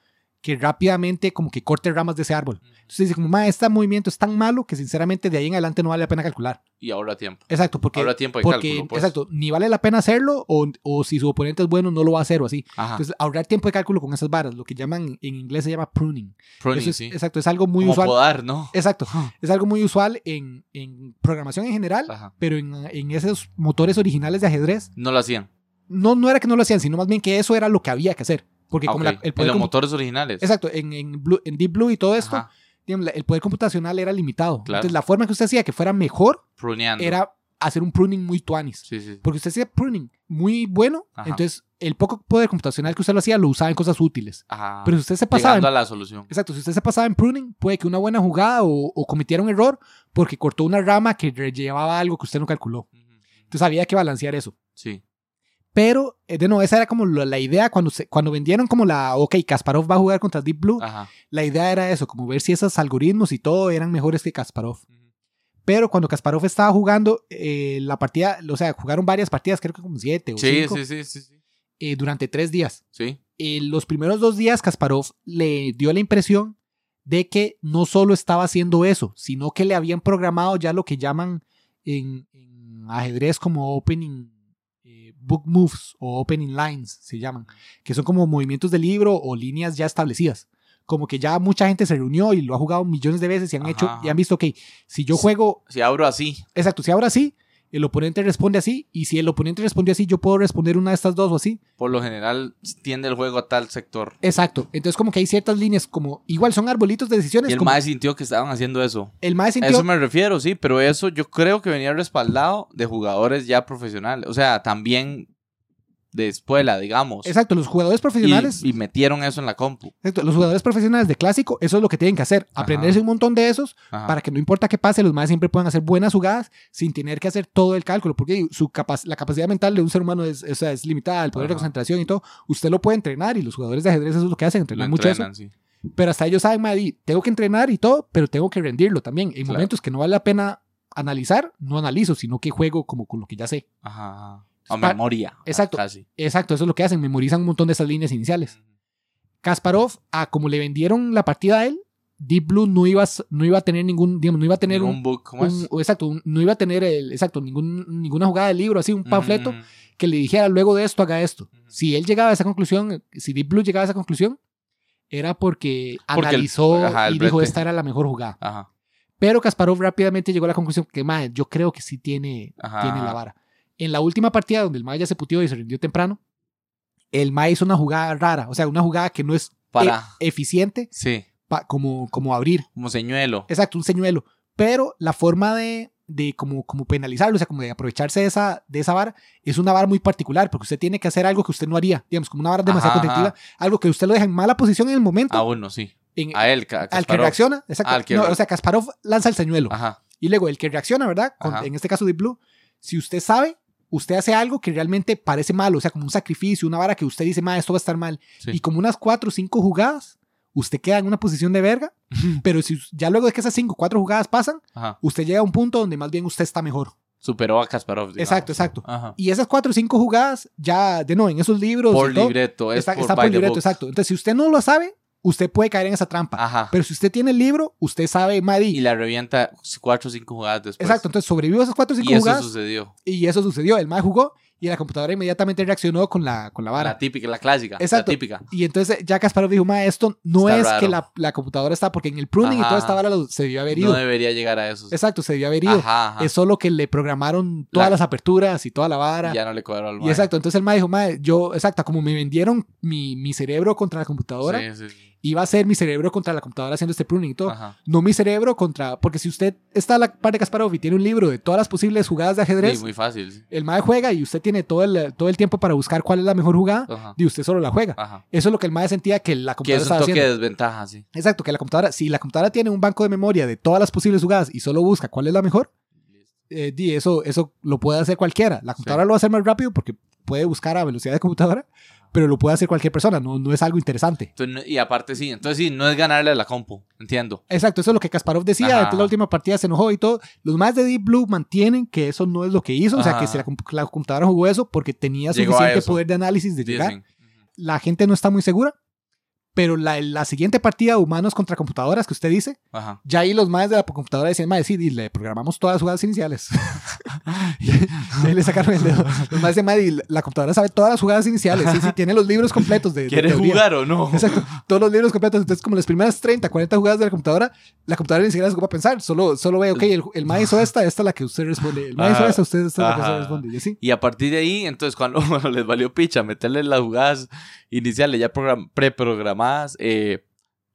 S1: que rápidamente como que corte ramas de ese árbol. Entonces dice como, ma, este movimiento es tan malo que sinceramente de ahí en adelante no vale la pena calcular.
S2: Y ahora tiempo.
S1: Exacto, porque,
S2: Ahora tiempo de
S1: porque
S2: cálculo, pues.
S1: exacto, ni vale la pena hacerlo o, o si su oponente es bueno no lo va a hacer o así.
S2: Ajá.
S1: Entonces ahorrar tiempo de cálculo con esas varas, lo que llaman en inglés se llama pruning.
S2: Pruning,
S1: Eso es,
S2: sí.
S1: Exacto, es algo muy
S2: Como
S1: usual.
S2: podar, ¿no?
S1: Exacto, es algo muy usual en, en programación en general,
S2: Ajá.
S1: pero en, en esos motores originales de ajedrez
S2: No lo hacían.
S1: no, no era que no lo hacían, sino más bien que eso era lo que había que hacer. Porque
S2: Ah,
S1: como
S2: ok.
S1: la- el
S2: en
S1: poder
S2: los
S1: compu-
S2: motores originales.
S1: Exacto, en, en, Blue- en Deep Blue y todo esto,
S2: Ajá.
S1: el poder computacional era limitado.
S2: Claro.
S1: Entonces la forma que usted hacía que fuera mejor
S2: Pruneando.
S1: era hacer un pruning muy tuanis.
S2: Sí, sí.
S1: Porque usted hacía pruning muy bueno,
S2: Ajá.
S1: entonces el poco poder computacional que usted lo hacía lo usaba en cosas útiles.
S2: Ajá.
S1: Pero si usted se pasaba en
S2: a la solución.
S1: Exacto, si usted se pasaba en pruning, puede que una buena jugada o, o cometiera un error porque cortó una rama que llevaba algo que usted no calculó. Entonces había que balancear eso.
S2: Sí.
S1: Pero, eh, de nuevo, esa era como la, la idea cuando, se- cuando vendieron como la, ok, Kasparov va a jugar contra Deep Blue.
S2: Ajá.
S1: La idea era eso, como ver si esos algoritmos y todo eran mejores que Kasparov. Pero cuando Kasparov estaba jugando, eh, la partida, o sea, jugaron varias partidas, creo que como siete o
S2: Sí,
S1: cinco,
S2: sí, sí, sí, sí.
S1: eh, durante tres días.
S2: Sí.
S1: eh, los primeros dos días Kasparov le dio la impresión de que no solo estaba haciendo eso, sino que le habían programado ya lo que llaman en, en ajedrez como opening book moves o opening lines, se llaman, que son como movimientos de libro o líneas ya establecidas. Como que ya mucha gente se reunió y lo ha jugado millones de veces y han
S2: Ajá,
S1: hecho y han visto, ok, si yo juego,
S2: Si abro así.
S1: exacto, si ahora sí, el oponente responde así, y si el oponente responde así, yo puedo responder una de estas dos o así.
S2: Por lo general tiende el juego a tal sector.
S1: Exacto. Entonces, como que hay ciertas líneas, como igual son arbolitos de decisiones.
S2: Y el
S1: como
S2: mae sintió que estaban haciendo eso.
S1: el mae
S2: A
S1: sintió.
S2: eso me refiero, sí, pero eso yo creo que venía respaldado de jugadores ya profesionales. O sea, también de escuela, digamos.
S1: Exacto, los jugadores profesionales.
S2: Y, y metieron eso en la compu.
S1: exacto, los jugadores profesionales de clásico, eso es lo que tienen que hacer.
S2: Ajá.
S1: Aprenderse un montón de esos
S2: Ajá.
S1: para que no importa qué pase, los más siempre puedan hacer buenas jugadas sin tener que hacer todo el cálculo. Porque su capac- la capacidad mental de un ser humano es, o sea, es limitada, el poder de concentración y todo. Usted lo puede entrenar y los jugadores de ajedrez eso es lo que hacen,
S2: Lo
S1: entrenar mucho eso.
S2: entrenan, sí.
S1: Pero hasta ellos saben, Maddy, tengo que entrenar y todo, pero tengo que rendirlo también. En
S2: Claro.
S1: momentos que no vale la pena analizar, no analizo, sino que juego como con lo que ya sé.
S2: Ajá. A memoria.
S1: Exacto.
S2: Casi.
S1: Exacto, eso es lo que hacen, memorizan un montón de esas líneas iniciales. Kasparov, a como le vendieron la partida a él, Deep Blue no iba, no iba a tener ningún, digamos, no iba a tener
S2: un book, ¿cómo es?
S1: un- o exacto, un- no iba a tener el, exacto, ningún, ninguna jugada de libro, así, un panfleto
S2: Ujú.
S1: que le dijera luego de esto haga esto.
S2: Ujú.
S1: Si él llegaba a esa conclusión, si Deep Blue llegaba a esa conclusión, era porque,
S2: Porque el-
S1: analizó
S2: ajá, el
S1: y dijo esta era la mejor jugada.
S2: Ajá.
S1: Pero Kasparov rápidamente llegó a la conclusión que, mae, yo creo que sí tiene,
S2: Ajá.
S1: tiene la vara. En la última partida donde el mae ya se putió y se rindió temprano, el mae hizo una jugada rara, o sea, una jugada que no es
S2: Para.
S1: e- eficiente
S2: Sí.
S1: pa- como, como abrir.
S2: Como señuelo.
S1: Exacto, un señuelo. Pero la forma de, de como, como penalizarlo, o sea, como de aprovecharse de esa, de esa vara, es una vara muy particular, porque usted tiene que hacer algo que usted no haría, digamos, como una vara demasiado
S2: Ajá,
S1: competitiva,
S2: ajá.
S1: algo que usted lo deja en mala posición en el momento,
S2: A uno, sí.
S1: en-
S2: A él,
S1: al que reacciona, exacto.
S2: Ah, al que
S1: No, o sea, Kasparov lanza el señuelo.
S2: Ajá.
S1: Y luego el que reacciona, ¿verdad? Con- en este caso Deep Blue, si usted sabe, usted hace algo que realmente parece malo, o sea, como un sacrificio, una vara que usted dice, ma, esto va a estar mal.
S2: Sí.
S1: Y como unas cuatro o cinco jugadas, usted queda en una posición de verga, pero si ya luego de que esas cinco o cuatro jugadas pasan,
S2: Ajá.
S1: usted llega a un punto donde más bien usted está mejor.
S2: Superó a Kasparov. digamos.
S1: Exacto, exacto.
S2: Ajá.
S1: Y esas cuatro o cinco jugadas, ya, de no, en esos libros.
S2: Por
S1: todo,
S2: libreto. Es
S1: está,
S2: por
S1: está
S2: by
S1: por
S2: the
S1: libreto, exacto. Entonces, si usted no lo sabe, usted puede caer en esa trampa.
S2: Ajá.
S1: Pero si usted tiene el libro, usted sabe, Maddy.
S2: y la revienta cuatro o cinco jugadas después.
S1: Exacto, entonces sobrevivió esas cuatro o cinco
S2: y eso
S1: jugadas.
S2: sucedió.
S1: Y eso sucedió. El MAE jugó y la computadora inmediatamente reaccionó con la, con la vara.
S2: La típica, la clásica.
S1: Exacto.
S2: La típica.
S1: Y entonces ya Kasparov dijo, MAE, esto no
S2: Está
S1: es
S2: raro.
S1: que la, la computadora está, porque en el pruning y toda esta vara lo- se debió haber ido.
S2: No debería llegar a eso.
S1: Exacto, se debió haber ido.
S2: Ajá, ajá.
S1: Es solo que le programaron todas
S2: La-
S1: las aperturas y toda la vara.
S2: Y ya no le cuadró al
S1: Y
S2: mae.
S1: exacto, entonces el MAE dijo, MAE, yo, exacto, como me vendieron mi, mi cerebro contra la computadora,
S2: Sí, sí, sí.
S1: Iba a ser mi cerebro contra la computadora haciendo este pruning y todo.
S2: Ajá.
S1: No mi cerebro contra, porque si usted está a la par de Kasparov y tiene un libro de todas las posibles jugadas de ajedrez,
S2: Sí, muy fácil. sí.
S1: el MAE juega y usted tiene todo el, todo el tiempo para buscar cuál es la mejor jugada
S2: Ajá.
S1: y usted solo la juega.
S2: Ajá.
S1: Eso es lo que el MAE sentía que la
S2: Que
S1: computadora
S2: es un
S1: estaba
S2: toque
S1: haciendo.
S2: de desventaja, sí.
S1: Exacto, que la computadora, si la computadora tiene un banco de memoria de todas las posibles jugadas y solo busca cuál es la mejor, eh, di, eso, eso lo puede hacer cualquiera. La computadora lo va a hacer más rápido porque puede buscar a velocidad de computadora, pero lo puede hacer cualquier persona, no, no es algo interesante.
S2: Entonces, y aparte sí, entonces sí, no es ganarle a la compu, entiendo.
S1: Exacto, eso es lo que Kasparov decía.
S2: Ajá.
S1: Después de la última partida se enojó y todo. Los más de Deep Blue mantienen que eso no es lo que hizo. O sea, que si la, comp- la computadora jugó eso porque tenía
S2: Llegó
S1: suficiente poder de análisis de llegar.
S2: Dicen.
S1: La gente no está muy segura. Pero la, la siguiente partida, humanos contra computadoras, que usted dice,
S2: Ajá.
S1: ya ahí los más de la computadora decían, mae, sí, di, le programamos todas las jugadas iniciales. y le sacaron el dedo. Los decían, mae, di, la computadora sabe todas las jugadas iniciales. Sí, sí, tiene los libros completos de, de
S2: ¿Quieres
S1: teoría.
S2: jugar o no?
S1: Exacto, todos los libros completos. Entonces, como las primeras 30, 40 jugadas de la computadora, la computadora ni siquiera se ocupa pensar. Solo, solo ve, ok, el, el mae hizo esta, esta es la que usted responde. El mae hizo
S2: Ajá.
S1: esta, usted esta es la que usted responde. Y así.
S2: Y a partir de ahí, entonces cuando, cuando les valió picha meterle las jugadas iniciales ya program- preprogramadas, eh,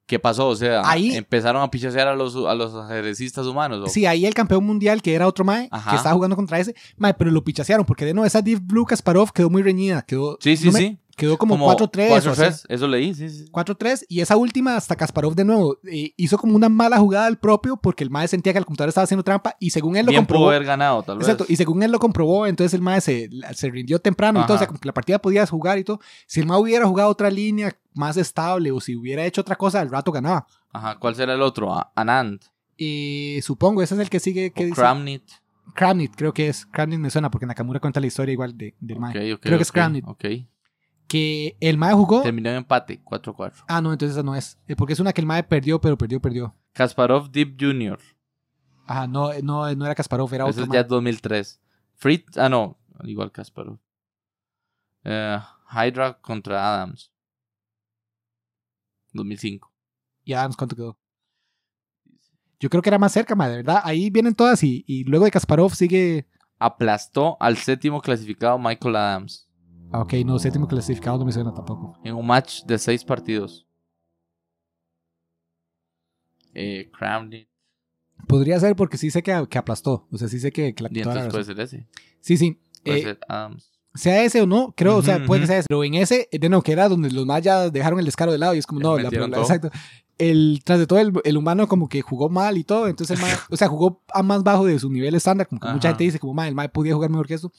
S2: ¿Qué pasó? O sea,
S1: Ahí-
S2: empezaron a pichasear a los, a los ajedrecistas humanos. ¿o?
S1: Sí, ahí el campeón mundial, que era otro Mae,
S2: Ajá.
S1: que estaba jugando contra ese, Mae, pero lo pichasearon, porque de nuevo esa Deep Blue Kasparov quedó muy reñida. Quedó,
S2: sí, sí.
S1: no me-
S2: sí.
S1: Quedó como 4-3. o así.
S2: 4-3, Eso leí, sí, sí.
S1: 4-3 y esa última hasta Kasparov de nuevo eh, hizo como una mala jugada al propio porque el mae sentía que el computador estaba haciendo trampa y según él lo
S2: Bien pudo
S1: comprobó
S2: haber ganado, tal vez.
S1: exacto y según él lo comprobó entonces el mae se, se rindió temprano y todo o sea
S2: Ajá.
S1: como que la partida podías jugar y todo si el mae hubiera jugado otra línea más estable o si hubiera hecho otra cosa al rato ganaba
S2: Ajá, ¿cuál será el otro? Anand.
S1: y supongo ese es el que sigue que
S2: Kramnit.
S1: Kramnit creo que es Kramnit me suena porque Nakamura cuenta la historia igual de, del mae
S2: Ok, ok,
S1: creo que es Kramnit
S2: Ok.
S1: Que el mae jugó
S2: Terminó en empate, 4-4.
S1: ah no entonces esa no es Eh, porque es una que el mae perdió pero perdió perdió
S2: Kasparov Deep Jr.
S1: Ajá, no, no, no era Kasparov, era
S2: Ese
S1: otro.
S2: es
S1: mae.
S2: ya 2003. Fritz, ah, no, igual Kasparov. Eh, Hydra contra Adams. 2005.
S1: Y Adams, ¿cuánto quedó? Yo creo que era más cerca, ma, de verdad. Ahí vienen todas y, y luego de Kasparov sigue.
S2: Aplastó al séptimo clasificado Michael Adams
S1: Ah, ok, no, séptimo clasificado no me suena tampoco.
S2: en un match de seis partidos. Eh, Kramnik.
S1: Podría ser porque sí sé que, que aplastó. O sea, sí sé que, que la
S2: Y entonces puede ser ese.
S1: Sí, sí.
S2: Puede
S1: Eh,
S2: ser Adams.
S1: sea ese o no, creo, o sea, puede que sea ese. Pero en ese, eh, de nuevo, que era donde los mayas dejaron el descaro de lado y es como, no, la, la- exacto. El, tras de todo, el, el humano como que jugó mal y todo, entonces el o sea, jugó a más bajo de su nivel estándar, como que mucha gente dice, como, mae, el mae podía jugar mejor que eso,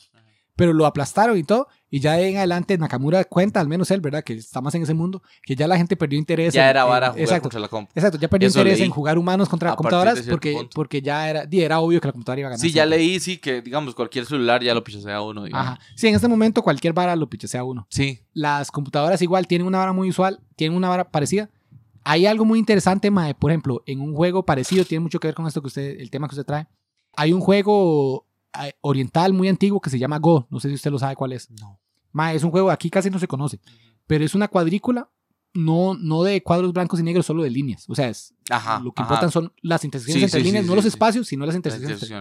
S1: pero lo aplastaron y todo, y ya en adelante Nakamura cuenta, al menos él, ¿verdad? Que está más en ese mundo, que ya la gente perdió interés.
S2: Ya
S1: en-
S2: era
S1: en-
S2: vara jugar
S1: exacto,
S2: contra la compu.
S1: exacto, ya perdió
S2: Eso
S1: interés
S2: leí.
S1: en jugar humanos contra computadoras porque,
S2: punto.
S1: porque ya era, era obvio que la computadora iba a ganar.
S2: Sí, ya leí, sí, que digamos cualquier celular ya lo pichasea uno, digamos.
S1: Ajá. Sí, en este momento cualquier vara lo pichasea uno.
S2: Sí.
S1: las computadoras igual tienen una vara muy usual, tienen una vara parecida. Hay algo muy interesante, mae, por ejemplo, en un juego parecido, tiene mucho que ver con esto que usted, el tema que usted trae. Hay un juego oriental muy antiguo que se llama Go, no sé si usted lo sabe cuál es.
S2: No.
S1: Mae, es un juego, aquí casi no se conoce, pero es una cuadrícula, no, no de cuadros blancos y negros, solo de líneas. O sea, es,
S2: Ajá.
S1: lo que
S2: ajá.
S1: importan son las intersecciones
S2: Sí,
S1: entre
S2: sí,
S1: líneas,
S2: sí,
S1: no los espacios, sino las
S2: Las
S1: intersecciones. entre-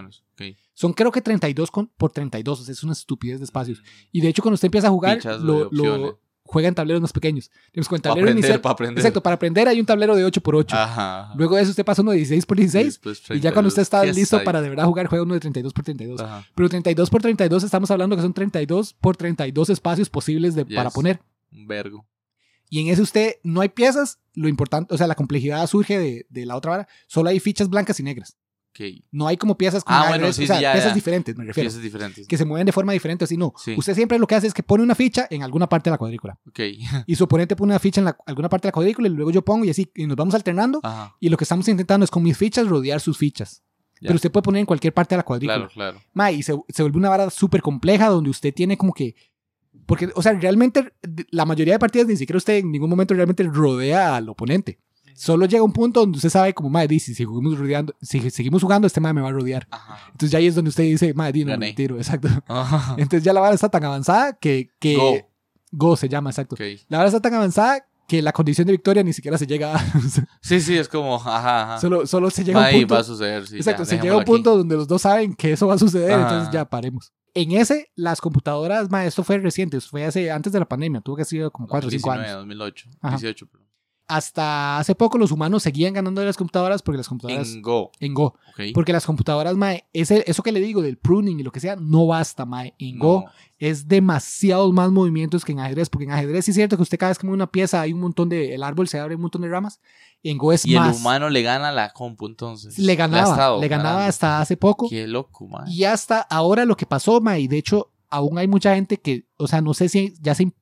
S2: intersecciones.
S1: Son creo que 32 con, por 32, o sea, es una estupidez de espacios. Y de hecho, cuando usted empieza a jugar, lo, lo juega en tableros más pequeños. Digamos, con el
S2: Para
S1: tablero
S2: aprender,
S1: inicial.
S2: para aprender.
S1: Exacto, para aprender hay un tablero de 8 por 8
S2: Ajá. ajá.
S1: Luego de eso usted pasa uno de 16 por 16
S2: Después
S1: y ya cuando
S2: 32.
S1: usted está
S2: ¿Qué
S1: listo
S2: ahí?
S1: para de verdad jugar, juega uno de 32 por 32
S2: Ajá.
S1: Pero 32 por 32 estamos hablando que son 32 por 32 espacios posibles de, para
S2: Yes.
S1: poner.
S2: Un vergo.
S1: Y en ese usted no hay piezas, lo importante, o sea, la complejidad surge de, de la otra vara. Solo hay fichas blancas y negras. No hay como piezas con
S2: Ah, bueno, sí,
S1: o sea,
S2: ya,
S1: piezas
S2: ya.
S1: diferentes, me refiero.
S2: Piezas diferentes.
S1: Que se mueven de forma diferente, así no.
S2: Sí.
S1: Usted siempre lo que hace es que pone una ficha en alguna parte de la cuadrícula.
S2: Ok.
S1: Y su oponente pone una ficha en la- alguna parte de la cuadrícula y luego yo pongo y así, y nos vamos alternando.
S2: Ajá.
S1: Y lo que estamos intentando es con mis fichas rodear sus fichas.
S2: Ya.
S1: Pero usted puede poner en cualquier parte de la cuadrícula.
S2: Claro, claro.
S1: Ma, y se, se vuelve una vara súper compleja donde usted tiene como que... Porque, o sea, realmente la mayoría de partidas ni siquiera usted en ningún momento realmente rodea al oponente. Solo llega un punto donde usted sabe como, madre, si seguimos, rodeando, si seguimos jugando, este madre me va a rodear.
S2: Ajá.
S1: Entonces ya ahí es donde usted dice, madre, no, me tiro, exacto.
S2: Ajá.
S1: Entonces ya la vara está tan avanzada que... que
S2: Go.
S1: Go se llama, exacto. La vara está tan avanzada que la condición de victoria ni siquiera se llega a...
S2: Sí, sí, es como, ajá, ajá.
S1: solo, solo se llega a un
S2: Ahí
S1: punto...
S2: va a suceder, sí.
S1: Exacto,
S2: ya,
S1: se llega a un
S2: aquí.
S1: punto donde los dos saben que eso va a suceder,
S2: Ajá.
S1: entonces ya paremos. En ese, las computadoras, ma, esto fue reciente, fue hace, antes de la pandemia, tuvo que haber sido como 4 o 5
S2: 2019,
S1: años.
S2: 2008,
S1: Ajá.
S2: 18, perdón.
S1: Hasta hace poco los humanos seguían ganando de las computadoras porque las computadoras en,
S2: En Go.
S1: Go,
S2: Ok.
S1: porque las computadoras, ma, ese, eso que le digo del pruning y lo que sea, no basta, ma. En Go es demasiados más movimientos que en ajedrez, porque en ajedrez sí es cierto que usted cada vez que mueve una pieza hay un montón de, el árbol se abre un montón de ramas, en Go es
S2: Y
S1: más.
S2: el humano le gana la compu entonces.
S1: le ganaba,
S2: estado
S1: le ganaba hasta hace poco.
S2: Qué loco, man.
S1: Y hasta ahora lo que pasó, ma, y de hecho aún hay mucha gente que, o sea, no sé si ya se,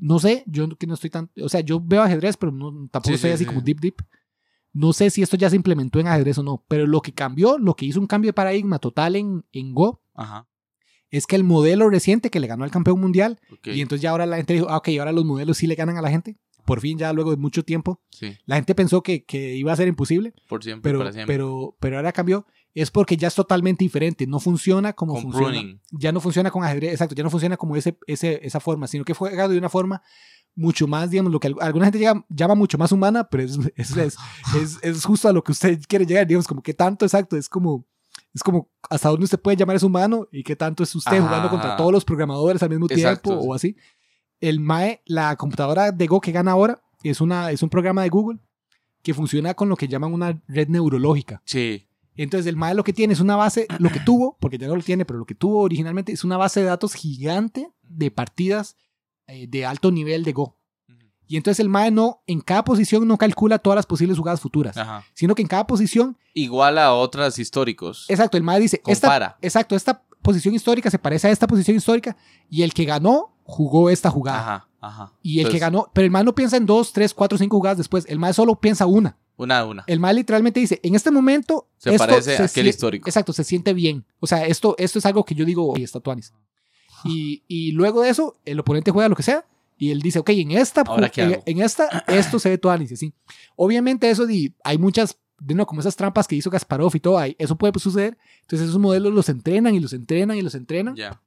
S1: no sé, yo que no estoy tan, o sea, yo veo ajedrez, pero no, tampoco
S2: Sí,
S1: estoy
S2: sí,
S1: así
S2: sí.
S1: como deep deep. No sé si esto ya se implementó en ajedrez o no, pero lo que cambió, lo que hizo un cambio de paradigma total en, en Go,
S2: Ajá.
S1: es que el modelo reciente que le ganó al campeón mundial, y entonces ya ahora la gente dijo, ah, ok, ahora los modelos sí le ganan a la gente. Por fin, ya luego de mucho tiempo, la gente pensó que, que iba a ser imposible,
S2: por siempre,
S1: pero,
S2: para siempre.
S1: pero, pero ahora cambió. Es porque ya es totalmente diferente. No funciona como
S2: Con
S1: funciona.
S2: pruning.
S1: Ya no funciona con ajedrez, exacto. Ya no funciona como ese, ese, esa forma, sino que juega de una forma mucho más, digamos, lo que al- alguna gente llama, llama mucho más humana, pero es, es, es, es- es justo a lo que usted quiere llegar, digamos, como que tanto, exacto, es como, es como hasta dónde usted puede llamar es humano y qué tanto es usted
S2: Ajá.
S1: jugando contra todos los programadores al mismo
S2: Exacto,
S1: tiempo o así. El MAE, la computadora de Go que gana ahora, es, una, es un programa de Google que funciona con lo que llaman una red neurológica.
S2: Sí.
S1: Entonces el MAE lo que tiene es una base, lo que tuvo, porque ya no lo tiene, pero lo que tuvo originalmente es una base de datos gigante de partidas eh, de alto nivel de Go. Y entonces el MAE no, en cada posición no calcula todas las posibles jugadas futuras,
S2: Ajá.
S1: sino que en cada posición,
S2: Igual a otras históricos.
S1: exacto, el MAE dice, esta,
S2: Compara.
S1: exacto, esta posición histórica se parece a esta posición histórica y el que ganó jugó esta jugada.
S2: Ajá, ajá.
S1: Y el que ganó, pero el MAE no piensa en dos, tres, cuatro, cinco jugadas después, el MAE solo piensa una.
S2: Una a una.
S1: El MAE literalmente dice, en este momento...
S2: Se
S1: esto
S2: parece
S1: se
S2: a aquel histórico.
S1: Exacto, se siente bien. O sea, esto, esto es algo que yo digo, oye, está tuanis. Y, y luego de eso, el oponente juega lo que sea y él dice, ok, en esta,
S2: ¿Ahora qué
S1: en,
S2: hago?
S1: en esta, esto se ve tuanis, así. Obviamente eso, di- hay muchas, de nuevo, como esas trampas que hizo Kasparov y todo, hay, eso puede suceder. Entonces esos modelos los entrenan y los entrenan y los entrenan
S2: Ya.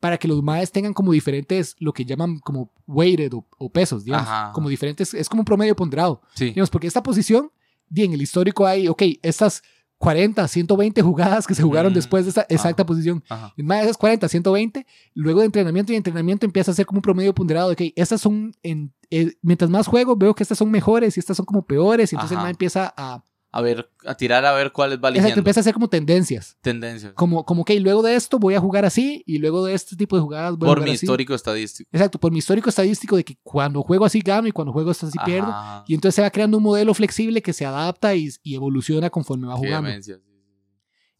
S1: Para que los maes tengan como diferentes, lo que llaman como weighted o, o pesos, digamos.
S2: Ajá.
S1: Como diferentes, es como un promedio ponderado.
S2: Sí.
S1: Digamos, porque esta posición, bien, en el histórico hay, ok, estas 40, 120 jugadas que se jugaron
S2: Mm,
S1: después de esta exacta
S2: ajá.
S1: posición.
S2: Ajá.
S1: Más de esas 40, 120, luego de entrenamiento y entrenamiento empieza a ser como un promedio ponderado de que estas son, en, eh, mientras más juego, veo que estas son mejores y estas son como peores, y entonces mae empieza a,
S2: A ver, a tirar a ver cuáles va
S1: exacto,
S2: eligiendo.
S1: empieza a hacer como tendencias.
S2: Tendencias.
S1: Como, como que luego de esto voy a jugar así y luego de este tipo de jugadas voy a
S2: Por mi
S1: así.
S2: histórico estadístico.
S1: Exacto, por mi histórico estadístico de que cuando juego así gano y cuando juego así pierdo. Y entonces se va creando un modelo flexible que se adapta y, y evoluciona conforme va jugando.
S2: demencia.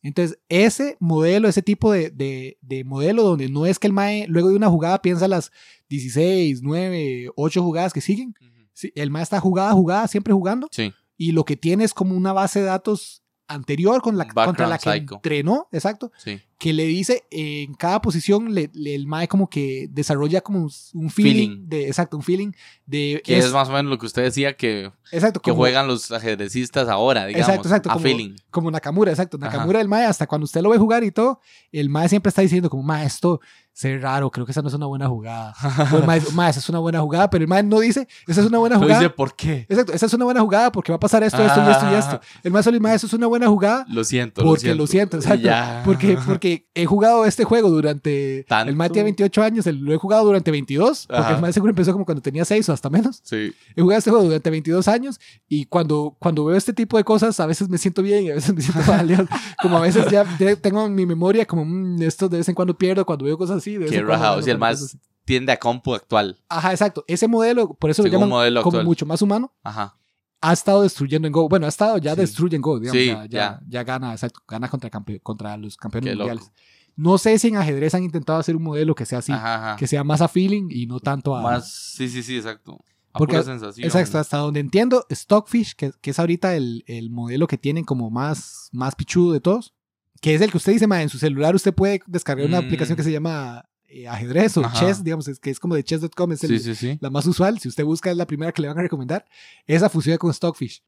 S1: Entonces, ese modelo, ese tipo de, de- de modelo donde no es que el MAE luego de una jugada piensa las 16, 9, 8 jugadas que siguen. Sí, el MAE está jugada, jugada, siempre jugando.
S2: Sí.
S1: Y lo que tiene es como una base de datos anterior con la, contra la que
S2: psycho.
S1: entrenó, exacto,
S2: Sí.
S1: Que le dice eh, en cada posición le, le- el MAE como que desarrolla como un- un feeling,
S2: Feeling.
S1: de, exacto, un feeling de...
S2: Que es, más o menos lo que usted decía que,
S1: exacto,
S2: que
S1: como-
S2: juegan los ajedrecistas ahora, digamos.
S1: Exacto, exacto,
S2: A
S1: como-
S2: feeling.
S1: Como Nakamura, exacto.
S2: Ajá.
S1: Nakamura del Mae, hasta cuando usted lo ve jugar y todo, el Mae siempre está diciendo como, Mae, esto se ve raro, creo que esa no es una buena jugada. O el Mae, dice, "Mae, esa es una buena jugada, pero el Mae no dice, esa es una buena
S2: Lo
S1: jugada.
S2: dice por qué.
S1: Exacto, esa es una buena jugada porque va a pasar esto, esto y esto y esto. El Mae solo, Mae, eso es una buena jugada
S2: Lo siento,
S1: porque lo siento, exacto.
S2: Ya.
S1: Porque, porque he jugado este juego durante...
S2: ¿Tanto?
S1: El Mae tiene 28 años, el- lo he jugado durante 22, porque
S2: Ajá.
S1: el Mae seguro empezó como cuando tenía 6 o hasta menos.
S2: Sí.
S1: He jugado este juego durante 22 años y cuando, cuando veo este tipo de cosas, a veces me siento bien y a veces me siento mal. Como a veces ya tengo en mi memoria como "Mm, esto de vez en cuando pierdo cuando veo cosas así. de
S2: Qué rajado. Si el más tiende a compu actual.
S1: Ajá, exacto. Ese modelo, por eso lo
S2: Según
S1: llaman
S2: modelo
S1: como
S2: actual.
S1: mucho más humano,
S2: Ajá.
S1: Ha estado destruyendo en Go. Bueno, ha estado ya
S2: Sí.
S1: destruye en Go, digamos.
S2: Sí,
S1: ya, ya,
S2: ya.
S1: ya gana, exacto, gana contra, contra los campeones
S2: Qué loco.
S1: mundiales. No sé si en ajedrez han intentado hacer un modelo que sea así,
S2: Ajá, ajá.
S1: que sea más a feeling y no tanto a...
S2: Más, sí, sí, sí, exacto. A
S1: Porque-
S2: pura sensación.
S1: Exacto, hasta donde entiendo, Stockfish, que, que es ahorita el, el modelo que tienen como más, más pichudo de todos, que es el que usted dice, ma, en su celular usted puede descargar una
S2: Mm.
S1: aplicación que se llama eh, ajedrez o
S2: Ajá.
S1: chess, digamos, es, que es como de chess.com, es el-
S2: Sí, sí,
S1: la más usual, si usted busca es la primera que le van a recomendar, esa funciona con Stockfish.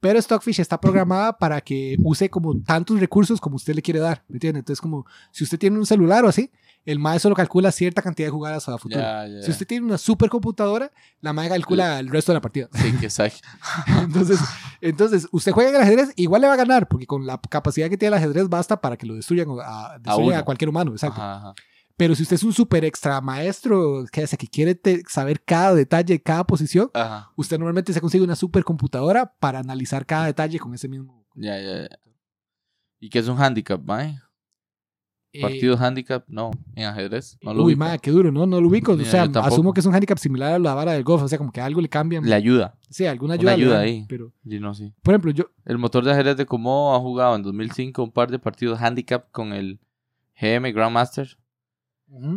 S1: Pero Stockfish está programada para que use como tantos recursos como usted le quiere dar, ¿me entiende? Entonces, como si usted tiene un celular o así, el MAE solo calcula cierta cantidad de jugadas a futuro.
S2: Ya, ya.
S1: Si usted tiene una supercomputadora, la MAE calcula el resto de la partida.
S2: Sí, que.
S1: Entonces, entonces, usted juega en el ajedrez, igual le va a ganar, porque con la capacidad que tiene el ajedrez basta para que lo destruyan a, destruyan a,
S2: uno.
S1: cualquier humano, exacto.
S2: Ajá, ajá.
S1: Pero si usted es un super extra maestro que, hace que quiere saber cada detalle, cada posición,
S2: Ajá.
S1: usted normalmente se consigue una supercomputadora para analizar cada detalle con ese mismo.
S2: Ya, ya, ya. ¿Y qué es un handicap, mae?
S1: eh,
S2: Partido handicap, no. En ajedrez, no lo
S1: uy, madre, qué duro, ¿no? No lo ubico. O sea, asumo que es un handicap similar a la vara del golf, o sea, como que algo le cambian.
S2: Le ayuda.
S1: Sí, alguna
S2: una
S1: ayuda. le
S2: ayuda
S1: dan,
S2: ahí.
S1: Pero,
S2: Yo no sé.
S1: por ejemplo, yo,
S2: El motor de ajedrez de Como ha jugado en 2005 un par de partidos handicap con el GM Grandmaster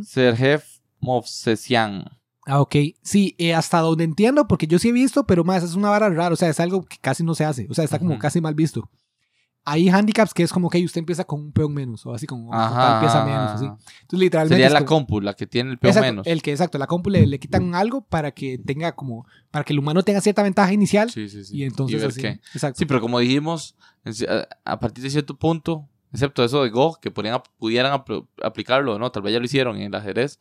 S2: Sergej Movsesian.
S1: Ah, ok. Sí, eh, hasta donde entiendo, porque yo sí he visto, pero más es una vara rara, o sea, es algo que casi no se hace, o sea, está como
S2: Ujú.
S1: casi mal visto. Hay handicaps que es como que usted empieza con un peón menos, o así como con tal pieza menos, así. Entonces, literalmente.
S2: Sería la
S1: como-
S2: compu, la que tiene el peón
S1: Exacto,
S2: menos.
S1: El que, exacto, la compu le, le quitan algo para que tenga como, para que el humano tenga cierta ventaja inicial
S2: Sí, sí, sí.
S1: y entonces
S2: ver
S1: así.
S2: qué.
S1: Exacto.
S2: Sí, pero como dijimos, a partir de cierto punto, excepto eso de Go, que podrían, pudieran apl- aplicarlo no, tal vez ya lo hicieron en el ajedrez,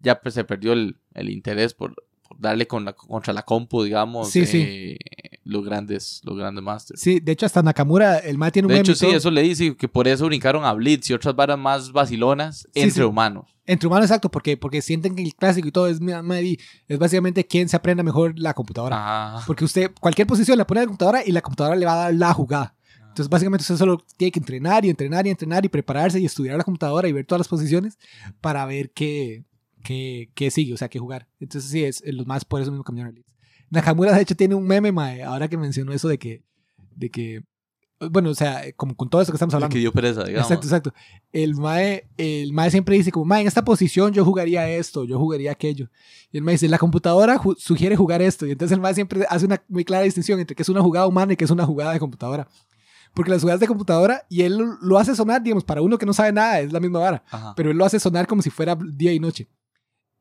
S2: ya pues, se perdió el, el interés por, por darle con la, contra la compu, digamos,
S1: Sí, sí.
S2: los grandes, los grandes masters.
S1: Sí, de hecho, hasta Nakamura, el mae tiene un
S2: De hecho, sí, eso le dice que por eso brincaron a Blitz y otras varas más vacilonas entre humanos.
S1: Entre humanos, exacto, porque, porque sienten que el clásico y todo es, es básicamente quién se aprenda mejor la computadora.
S2: Ajá.
S1: Porque usted, cualquier posición la pone a la computadora y la computadora le va a dar la jugada. Entonces, básicamente, usted solo tiene que entrenar y entrenar y entrenar y prepararse y estudiar la computadora y ver todas las posiciones para ver qué, qué, qué sigue, o sea, qué jugar. Entonces, sí, es los más por eso mismo cambiaron a Blitz. Nakamura, de hecho, tiene un meme, mae, ahora que mencionó eso de que, de que, bueno, o sea, como con todo eso que estamos
S2: El
S1: hablando.
S2: que dio pereza, digamos.
S1: Exacto, exacto. El mae, el mae siempre dice como, mae, en esta posición yo jugaría esto, yo jugaría aquello. Y el mae dice, la computadora ju- sugiere jugar esto. Y entonces el mae siempre hace una muy clara distinción entre que es una jugada humana y que es una jugada de computadora. Porque las jugadas de computadora, y él lo- hace sonar, digamos, para uno que no sabe nada, es la misma vara.
S2: Ajá.
S1: Pero él lo hace sonar como si fuera día y noche.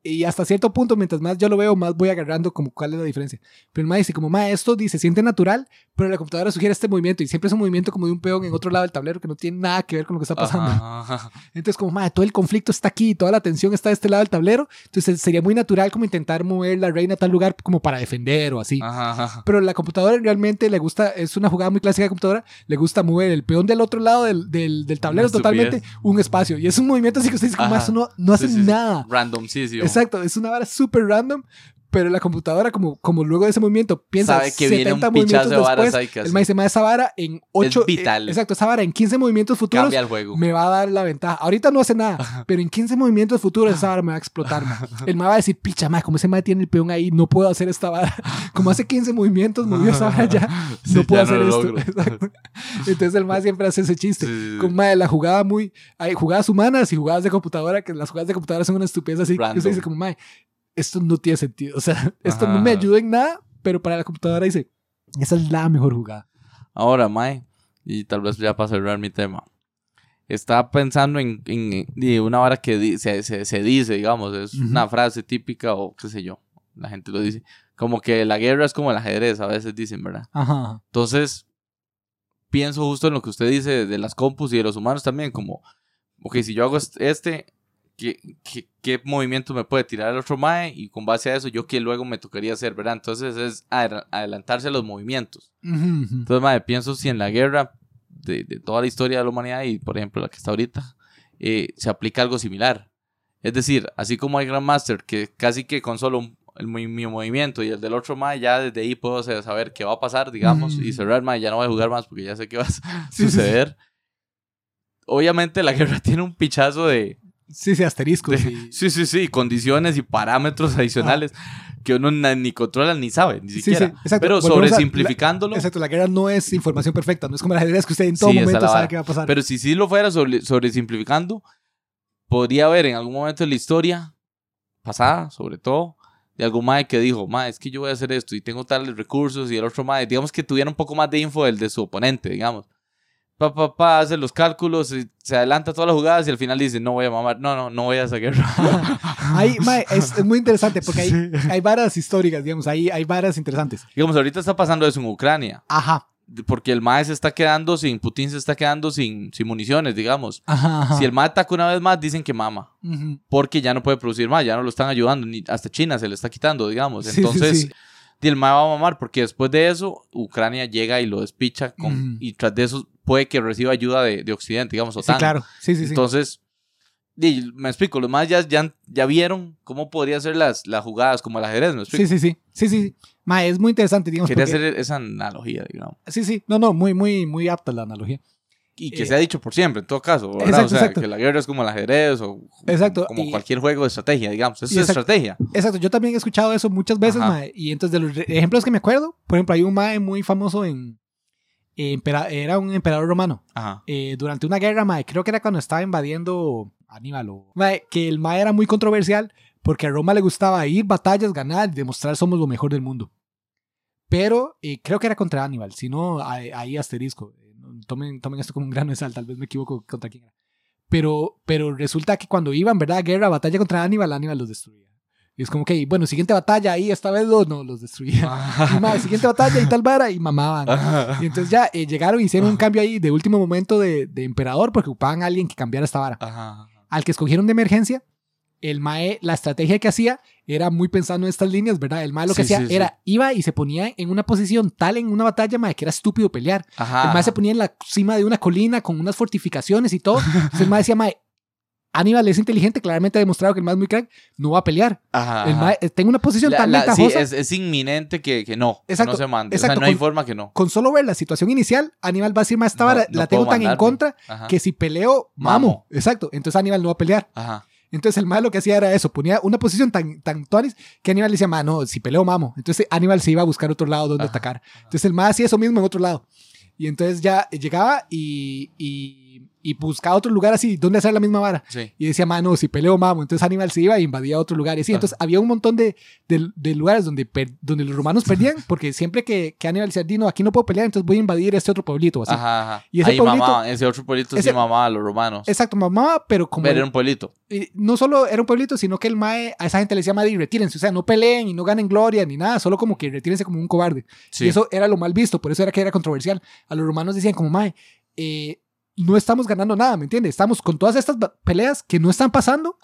S1: Y hasta cierto punto, mientras más yo lo veo, más voy agarrando como cuál es la diferencia. Pero el mae dice como, mae, esto dice, se siente natural, pero la computadora sugiere este movimiento. Y siempre es un movimiento como de un peón en otro lado del tablero que no tiene nada que ver con lo que está pasando.
S2: Ajá.
S1: Entonces, como, madre, todo el conflicto está aquí, toda la tensión está de este lado del tablero. Entonces, sería muy natural como intentar mover la reina a tal lugar como para defender o así.
S2: Ajá, ajá.
S1: Pero la computadora realmente le gusta, es una jugada muy clásica de computadora, le gusta mover el peón del otro lado del, del, del tablero totalmente un espacio. Y es un movimiento así que usted dice, como,
S2: Ajá.
S1: "Ma, eso no, no hace
S2: Sí, sí, sí.
S1: nada.
S2: Random, sí, sí.
S1: Exacto, es una vara súper random. Pero la computadora, como, como luego de ese movimiento, piensa
S2: Sabe que viene un
S1: 70 movimientos
S2: de varas
S1: después. El
S2: hace.
S1: mae dice, "Ma, esa vara en 8...
S2: vital.
S1: exacto, esa vara en 15 movimientos futuros
S2: Cambia el juego.
S1: me va a dar la ventaja. Ahorita no hace nada, pero en 15 movimientos futuros esa vara me va a explotar. El ma va a decir, picha, ma, como ese ma tiene el peón ahí, no puedo hacer esta vara. Como hace 15 movimientos movió esa vara ya,
S2: Sí,
S1: no puedo
S2: ya
S1: hacer
S2: lo
S1: esto. Exacto. Entonces el ma siempre hace ese chiste.
S2: Sí, sí, sí.
S1: Como, ma, la jugada muy... Hay jugadas humanas y jugadas de computadora, que las jugadas de computadora son una estupidez así. Y
S2: Random.
S1: usted dice como, ma, esto no tiene sentido. O sea, esto no
S2: Ajá.
S1: me ayuda en nada, pero para la computadora dice, esa es la mejor jugada.
S2: Ahora, Mae, y tal vez ya para cerrar mi tema. Estaba pensando en, en- en una vara que di- se, se- se dice, digamos, es
S1: Ujú.
S2: una frase típica o qué sé yo. La gente lo dice. Como que la guerra es como el ajedrez, a veces dicen, ¿verdad?
S1: Ajá.
S2: Entonces, pienso justo en lo que usted dice de las compus y de los humanos también, como, ok, si yo hago est- este, ¿qué, qué, qué movimiento me puede tirar el otro Mae? Y con base a eso, yo qué luego me tocaría hacer, ¿verdad? Entonces es adela- adelantarse a los movimientos. Entonces, mae, pienso si en la guerra de, de toda la historia de la humanidad y, por ejemplo, la que está ahorita, eh, se aplica algo similar. Es decir, así como hay Grandmaster, que casi que con solo un- el, mi, mi movimiento y el del otro mae, ya desde ahí puedo sa- saber qué va a pasar, digamos, y cerrar, mae, ya no voy a jugar más porque ya sé qué va a
S1: Sí, sí, sí.
S2: suceder. Obviamente la guerra tiene un pichazo de,
S1: Sí, sí, asteriscos.
S2: de-
S1: y-
S2: sí, sí, sí, condiciones y parámetros adicionales que uno ni controla ni sabe, ni siquiera.
S1: sí, exacto.
S2: Pero
S1: Volvemos a-
S2: sobresimplificándolo,
S1: Exacto, la guerra no es información perfecta, no es como el ajedrez que usted en todo
S2: Sí,
S1: momento
S2: la
S1: sabe qué va a pasar.
S2: Pero si sí lo fuera sobre, sobresimplificando, podría haber en algún momento de la historia pasada, sobre todo, de algún mae que dijo, mae, es que yo voy a hacer esto y tengo tales recursos y el otro mae, digamos que tuviera un poco más de info del de su oponente, digamos. Pa, pa, pa, hace los cálculos, y se adelanta todas las jugadas y al final dice, no voy a mamar, no, no, no voy a esa guerra.
S1: Ahí, mae, es, es muy interesante porque hay, hay varas históricas, digamos, ahí hay varas interesantes.
S2: digamos, ahorita está pasando eso en Ucrania,
S1: Ajá,
S2: porque el mae se está quedando sin, Putin se está quedando sin, sin municiones, digamos.
S1: ajá, ajá.
S2: Si el mae ataca una vez más, dicen que mama. Porque ya no puede producir más, ya no lo están ayudando, ni hasta China se le está quitando, digamos.
S1: Sí,
S2: Entonces,
S1: sí.
S2: el MAE va a mamar, porque después de eso, Ucrania llega y lo despicha, con, y tras de eso puede que reciba ayuda de, de Occidente, digamos,
S1: Sí,
S2: OTAN.
S1: claro, sí, sí, sí.
S2: Entonces, y me explico, los más ya, ya, ya vieron cómo podrían ser las, las jugadas, como el ajedrez, me explico.
S1: Sí, sí, sí, sí, sí, sí. Mae, es muy interesante, digamos,
S2: Quería
S1: porque-
S2: hacer esa analogía, digamos.
S1: Sí, sí, no, no, muy, muy, muy apta la analogía.
S2: Y que
S1: Eh,
S2: se ha dicho por siempre, en todo caso, ¿verdad?
S1: Exacto,
S2: o sea,
S1: exacto.
S2: que la guerra es como el ajedrez o
S1: Exacto,
S2: como
S1: y-
S2: cualquier juego de estrategia, digamos. Eso es estrategia.
S1: Exacto, yo también he escuchado eso muchas veces, mae, y entonces de los ejemplos que me acuerdo, por ejemplo, hay un mae muy famoso en... era un emperador romano.
S2: Ajá.
S1: eh, durante una guerra, mae, creo que era cuando estaba invadiendo Aníbal, o, mae, que el mae era muy controversial porque a Roma le gustaba ir, batallas, ganar y demostrar somos lo mejor del mundo. Pero eh, creo que era contra Aníbal, si no, ahí, asterisco. Eh, Tomen, tomen esto como un grano de sal, tal vez me equivoco contra quién era. Pero, pero resulta que cuando iban, ¿verdad? Guerra, batalla contra Aníbal, Aníbal los destruía. Y es como que, bueno, siguiente batalla, ahí esta vez los, no, los destruía. Y, mae, siguiente batalla y tal vara, y mamaban. Y entonces ya eh, llegaron y hicieron un cambio ahí de último momento de, de emperador porque ocupaban a alguien que cambiara esta vara. Al que escogieron de emergencia el mae, la estrategia que hacía era muy pensando en estas líneas, ¿verdad? El mae lo que
S2: Sí,
S1: hacía
S2: sí, sí.
S1: era, iba y se ponía en una posición tal en una batalla, mae, que era estúpido pelear.
S2: Ajá.
S1: El mae se ponía en la cima de una colina con unas fortificaciones y todo. Entonces el mae decía, mae, Aníbal es inteligente, claramente ha demostrado que el es muy crack, no va a pelear.
S2: Ajá,
S1: El eh, tengo una posición
S2: La-
S1: tan
S2: la- sí, es, es inminente que, que no, que
S1: Exacto,
S2: no se mande.
S1: exacto,
S2: o sea, no hay
S1: con-
S2: forma que no.
S1: Con solo ver la situación inicial, Aníbal va a decir, mae, esta
S2: No,
S1: vara
S2: no
S1: la tengo tan en contra
S2: Ajá.
S1: que si peleo, mamo.
S2: Mamo.
S1: Exacto. Entonces Aníbal no va a pelear.
S2: Ajá.
S1: Entonces el mal lo que hacía era eso, ponía una posición tan, tan tuanis que Aníbal decía, "Ma, no, si peleo mamo. Entonces Aníbal se iba a buscar otro lado donde
S2: Ajá,
S1: atacar. Entonces el más hacía eso mismo en otro lado. Y entonces ya llegaba y, y, y buscaba otro lugar así, donde hacer la misma vara.
S2: Sí.
S1: Y decía, mano, si peleo mamo. Entonces Aníbal se iba e invadía otro lugar. Y así,
S2: Ajá.
S1: entonces había un montón de, de, de lugares donde, per- donde los romanos perdían, porque siempre que, que Aníbal decía, no, aquí no puedo pelear, entonces voy a invadir este otro pueblito. Así.
S2: Ajá, ajá.
S1: Y ese
S2: Ahí
S1: pueblito-
S2: ese otro pueblito
S1: ese-
S2: sí mamaba a los romanos.
S1: Exacto, mamá, pero como...
S2: Pero era un pueblito.
S1: Y no solo era un pueblito, sino que el Mae, a esa gente le decía Mae, retírense, o sea, no peleen y no ganen gloria ni nada, solo como que retírense como un cobarde.
S2: Sí.
S1: Y eso era lo mal visto, por eso era que era controversial. A los romanos decían como Mae, eh, no estamos ganando nada, ¿me entiendes? Estamos con todas estas peleas que no están pasando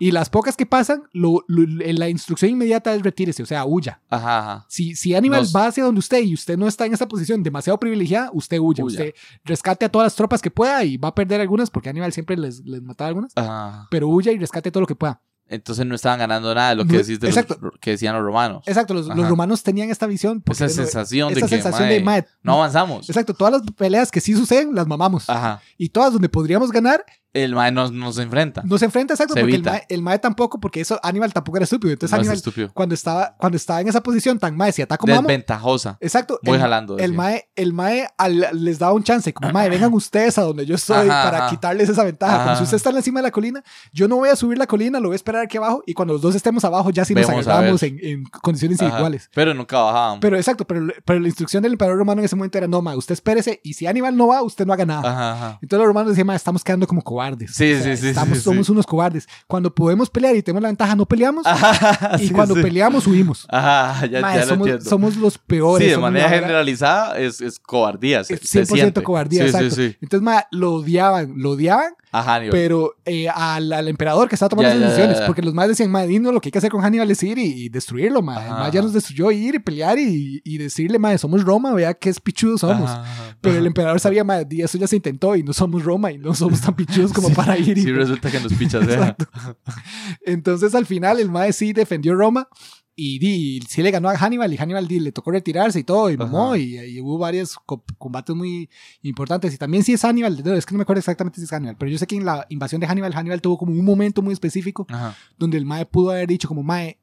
S1: y las pocas que pasan, lo, lo- la instrucción inmediata es retírese, o sea, huya.
S2: Ajá, ajá.
S1: Si, si
S2: Nos-
S1: va hacia donde usted y usted no está en esa posición demasiado privilegiada, usted huya,
S2: Huya.
S1: usted rescate a todas las tropas que pueda y va a perder algunas porque Aníbal siempre les, les mataba algunas,
S2: Ajá.
S1: pero huya y rescate todo lo que pueda.
S2: Entonces no estaban ganando nada de lo que, decís de los- que decían los romanos.
S1: Exacto, los, romanos tenían esta visión.
S2: Esa
S1: no-
S2: sensación de
S1: esa
S2: que,
S1: sensación
S2: mae,
S1: de, mae,
S2: no avanzamos.
S1: Exacto, todas las peleas que sí suceden las mamamos.
S2: Ajá.
S1: Y todas donde podríamos ganar,
S2: El mae nos, nos enfrenta.
S1: no se enfrenta, exacto,
S2: Se
S1: porque el
S2: evita.
S1: mae, el mae tampoco, porque eso Aníbal tampoco era estúpido. Entonces
S2: no es
S1: Aníbal,
S2: estúpido.
S1: cuando estaba, cuando estaba en esa posición tan mae, si ataco mamo,
S2: Desventajosa.
S1: exacto,
S2: Voy
S1: el,
S2: jalando.
S1: el mae, el mae al- les daba un chance, como mae, vengan ustedes a donde yo estoy
S2: Ajá,
S1: para
S2: ajá.
S1: quitarles esa ventaja. Como
S2: Ajá.
S1: si usted está encima de la colina, yo no voy a subir la colina, lo voy a esperar aquí abajo y cuando los dos estemos abajo ya sí nos agarramos en, en condiciones iguales.
S2: Pero nunca bajaban.
S1: Pero exacto, pero, pero la instrucción del emperador romano en ese momento era, no, ma, usted espérese y si Aníbal no va, usted no haga nada. Entonces los romanos decían, ma, estamos quedando como cobardes.
S2: Sí, sí, sí,
S1: Estamos,
S2: sí,
S1: somos unos cobardes. Cuando podemos pelear y tenemos la ventaja, no peleamos.
S2: Ajá,
S1: y
S2: sí,
S1: cuando
S2: sí.
S1: peleamos, huimos.
S2: Ajá, ya,
S1: Ma,
S2: ya
S1: somos, somos los peores.
S2: sí, de manera generalizada es, es cobardía. Se,
S1: es
S2: se
S1: 100%
S2: siente.
S1: cobardía,
S2: sí,
S1: exacto. Entonces, ma, lo odiaban, lo odiaban,
S2: A Hannibal.
S1: pero eh, al, al emperador que estaba tomando
S2: Ya,
S1: esas decisiones,
S2: ya, ya.
S1: porque los más decían, ma, dinos lo que hay que hacer con Hannibal es ir y, y destruirlo, ma. El
S2: Ajá,
S1: ma ya
S2: ajá.
S1: nos destruyó ir y pelear y, y decirle, ma, somos Roma, vea qué es pichudos somos.
S2: Ajá, ajá.
S1: Pero el emperador sabía, ma, di, eso ya se intentó y no somos Roma y no somos tan pichudos como
S2: Sí,
S1: para ir. y-
S2: Sí, resulta que nos pichas.
S1: Entonces al final el mae sí defendió Roma y, di, sí le ganó a Hannibal y Hannibal di, le tocó retirarse y todo y mamó y, y hubo varios co- combates muy importantes y también sí es Hannibal, no, es que no me acuerdo exactamente si es Hannibal, pero yo sé que en la invasión de Hannibal, Hannibal tuvo como un momento muy específico
S2: Ajá.
S1: donde el mae pudo haber dicho como mae,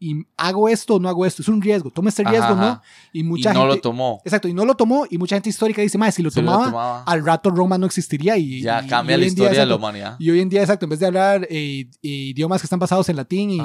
S1: y hago esto o no hago esto, es un riesgo, toma este riesgo,
S2: Ajá,
S1: ¿no?
S2: ajá.
S1: Y
S2: Y
S1: mucha
S2: no
S1: gente...
S2: lo tomó.
S1: Exacto, y no lo tomó y mucha gente histórica dice, mae, si lo tomaba, al rato Roma no existiría y...
S2: Ya
S1: y-
S2: cambia
S1: y
S2: la
S1: día,
S2: historia de la humanidad.
S1: y hoy en día, exacto, en vez de hablar eh, idiomas que están basados en latín y,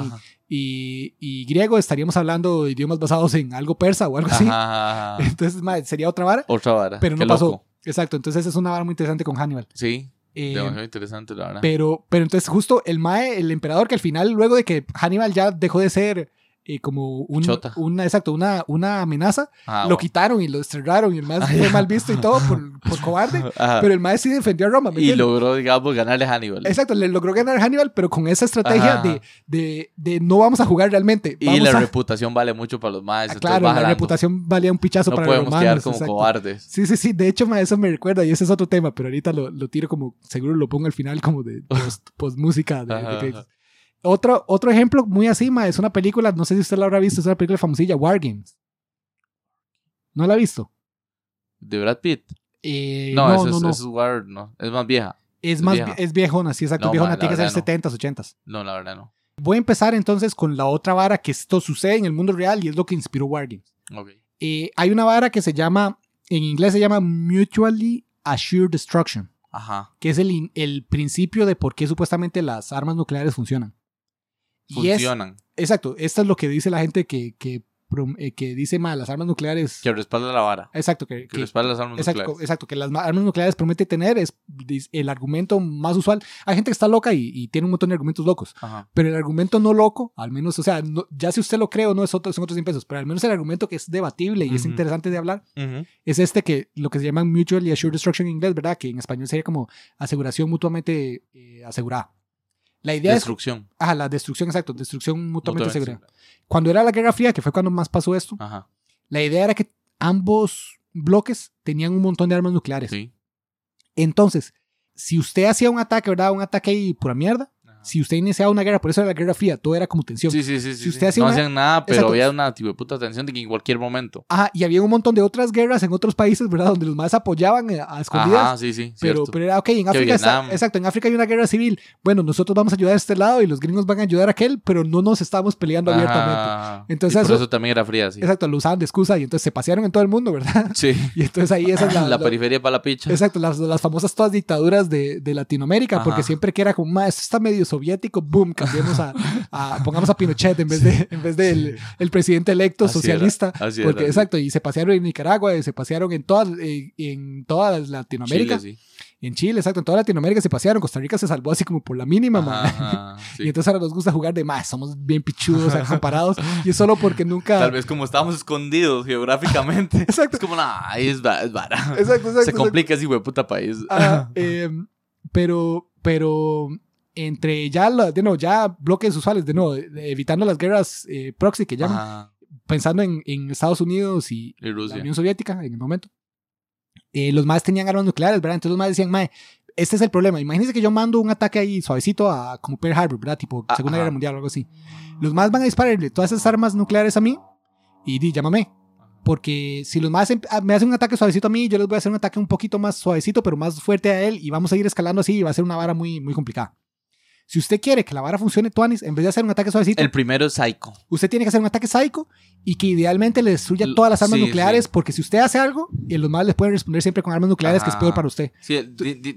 S1: y, y griego, estaríamos hablando de idiomas basados en algo persa o algo así.
S2: Ajá.
S1: Entonces, madre, sería otra vara,
S2: Otra vara.
S1: pero no
S2: Qué
S1: pasó.
S2: loco.
S1: Exacto, entonces es una vara muy interesante con Hannibal.
S2: Sí,
S1: Eh,
S2: demasiado interesante, la verdad.
S1: pero, pero entonces justo el Mae, el emperador, que al final, luego de que Hannibal ya dejó de ser eh, como un, una, exacto, una, una amenaza,
S2: Ah,
S1: lo
S2: bueno.
S1: quitaron y lo desterraron y el
S2: Ah,
S1: fue mal visto y todo por, por cobarde.
S2: Ajá.
S1: Pero el Mae sí defendió a Roma. ¿me
S2: y
S1: entiendes?
S2: logró, digamos, ganarle a Hannibal.
S1: Exacto, le logró ganar a Hannibal, pero con esa estrategia de, de, de no vamos a jugar realmente.
S2: Y
S1: Vamos
S2: la
S1: a-
S2: reputación vale mucho para los
S1: Ah,
S2: maestros.
S1: claro, la reputación valía un pichazo
S2: No
S1: para los
S2: podemos quedar como
S1: exacto.
S2: cobardes.
S1: Sí, sí, sí. De hecho, ma, eso me recuerda, y ese es otro tema, pero ahorita lo, lo tiro como, seguro lo pongo al final como de post, post música. De, de. Otro, otro ejemplo muy así, ma, es una película, no sé si usted la habrá visto, es una película famosilla, War Games. ¿No la ha visto?
S2: ¿De Brad Pitt?
S1: Eh,
S2: No,
S1: no,
S2: eso
S1: no,
S2: es,
S1: no.
S2: eso es War, no. Es más vieja.
S1: Es,
S2: es
S1: más,
S2: vieja.
S1: es viejona, sí, exacto.
S2: No,
S1: viejona
S2: ma,
S1: tiene que ser
S2: verdad no.
S1: 70s, 80s.
S2: No, la verdad no.
S1: Voy a empezar entonces con la otra vara que esto sucede en el mundo real y es lo que inspiró War Games. Eh, hay una vara que se llama, en inglés se llama Mutually Assured Destruction,
S2: Ajá.
S1: que es el, el principio de por qué supuestamente las armas nucleares funcionan. Y es,
S2: Funcionan.
S1: exacto, esto es lo que dice la gente que, que, eh, que dice mal, las armas nucleares.
S2: Que respalda la vara.
S1: Exacto, que,
S2: Que respalda las armas
S1: exacto,
S2: nucleares.
S1: exacto, que las ma- armas nucleares promete tener es dis- el argumento más usual. Hay gente que está loca y, y tiene un montón de argumentos locos.
S2: Ajá.
S1: Pero el argumento no loco, al menos, o sea, no- ya si usted lo cree o no, es otro, son otros 100 pesos, pero al menos el argumento que es debatible y es
S2: Ujú.
S1: interesante de hablar
S2: Ujú.
S1: es este que lo que se llama Mutually Assured Destruction en inglés, ¿verdad? Que en español sería como aseguración mutuamente eh, asegurada. La idea
S2: Destrucción.
S1: es... Ajá, la destrucción, exacto. Destrucción mutuamente, segura. Cuando era la Guerra Fría, que fue cuando más pasó esto,
S2: Ajá.
S1: la idea era que ambos bloques tenían un montón de armas nucleares.
S2: Sí.
S1: Entonces, si usted hacía un ataque, ¿verdad? Un ataque ahí pura mierda. Si usted iniciaba una guerra, por eso era la Guerra Fría, todo era como tensión.
S2: Sí, sí, sí. sí,
S1: Si
S2: sí.
S1: usted hacía
S2: no
S1: una-
S2: hacían nada, pero
S1: Exacto.
S2: había una tipo de puta tensión de que en cualquier momento.
S1: Ajá, y había un montón de otras guerras en otros países, ¿verdad? Donde los más apoyaban eh, a escondidas.
S2: Ajá, sí, sí.
S1: Pero,
S2: cierto.
S1: pero era, ok, en África está, exacto, en África hay una guerra civil. Bueno, nosotros vamos a ayudar a este lado y los gringos van a ayudar a aquel, pero no nos estamos peleando abiertamente.
S2: Ajá.
S1: Entonces
S2: Y por
S1: eso-
S2: eso también era fría, sí.
S1: Exacto, lo usaban de excusa y entonces se pasearon en todo el mundo, ¿verdad?
S2: Sí.
S1: Y entonces ahí esa es la,
S2: La, periferia para la picha.
S1: Exacto, las, las famosas todas dictaduras de, de Latinoamérica, porque
S2: Ajá.
S1: siempre que era como, "Ma, esto está medio soviético, boom, cambiemos a, a- pongamos a Pinochet en vez de, en vez del el presidente electo
S2: Así era,
S1: socialista.
S2: así
S1: porque,
S2: era.
S1: exacto, y se pasearon en Nicaragua, y se pasearon en toda, en, en toda Latinoamérica.
S2: Chile, sí.
S1: En Chile, exacto, en toda Latinoamérica se pasearon. Costa Rica se salvó así como por la mínima, ma.
S2: Ajá, sí.
S1: Y entonces ahora nos gusta jugar de más, somos bien pichudos comparados. y es solo porque nunca.
S2: Tal vez como estábamos escondidos geográficamente.
S1: Exacto.
S2: Es como, nah, ahí es, va- es vara.
S1: Exacto, exacto.
S2: Se
S1: exacto.
S2: complica ese puta país.
S1: Ah, eh, pero, pero entre ya, la- de nuevo, ya bloques usuales, de nuevo, evitando las guerras eh, proxy que llaman,
S2: Ajá.
S1: pensando en, en Estados Unidos y
S2: Y
S1: la. Unión Soviética en el momento, eh, los más tenían armas nucleares, ¿verdad? Entonces los más decían, mae, este es el problema. Imagínense que yo mando un ataque ahí suavecito a como Pearl Harbor, ¿verdad? Tipo
S2: Ah,
S1: Segunda. Guerra Mundial o algo así. Los más van a dispararle todas esas armas nucleares a mí y di, llámame. Porque si los más em- ah, me hacen un ataque suavecito a mí, yo les voy a hacer un ataque un poquito más suavecito, pero más fuerte a él y vamos a ir escalando así y va a ser una vara muy, muy complicada. Si usted quiere que la vara funcione, Tuanis, en vez de hacer un ataque suavecito,
S2: El primero es Psycho.
S1: usted tiene que hacer un ataque psycho y que idealmente le destruya todas las armas
S2: sí,
S1: nucleares,
S2: sí.
S1: porque si usted hace algo, y los más les pueden responder siempre con armas nucleares, que es peor para usted.
S2: Sí,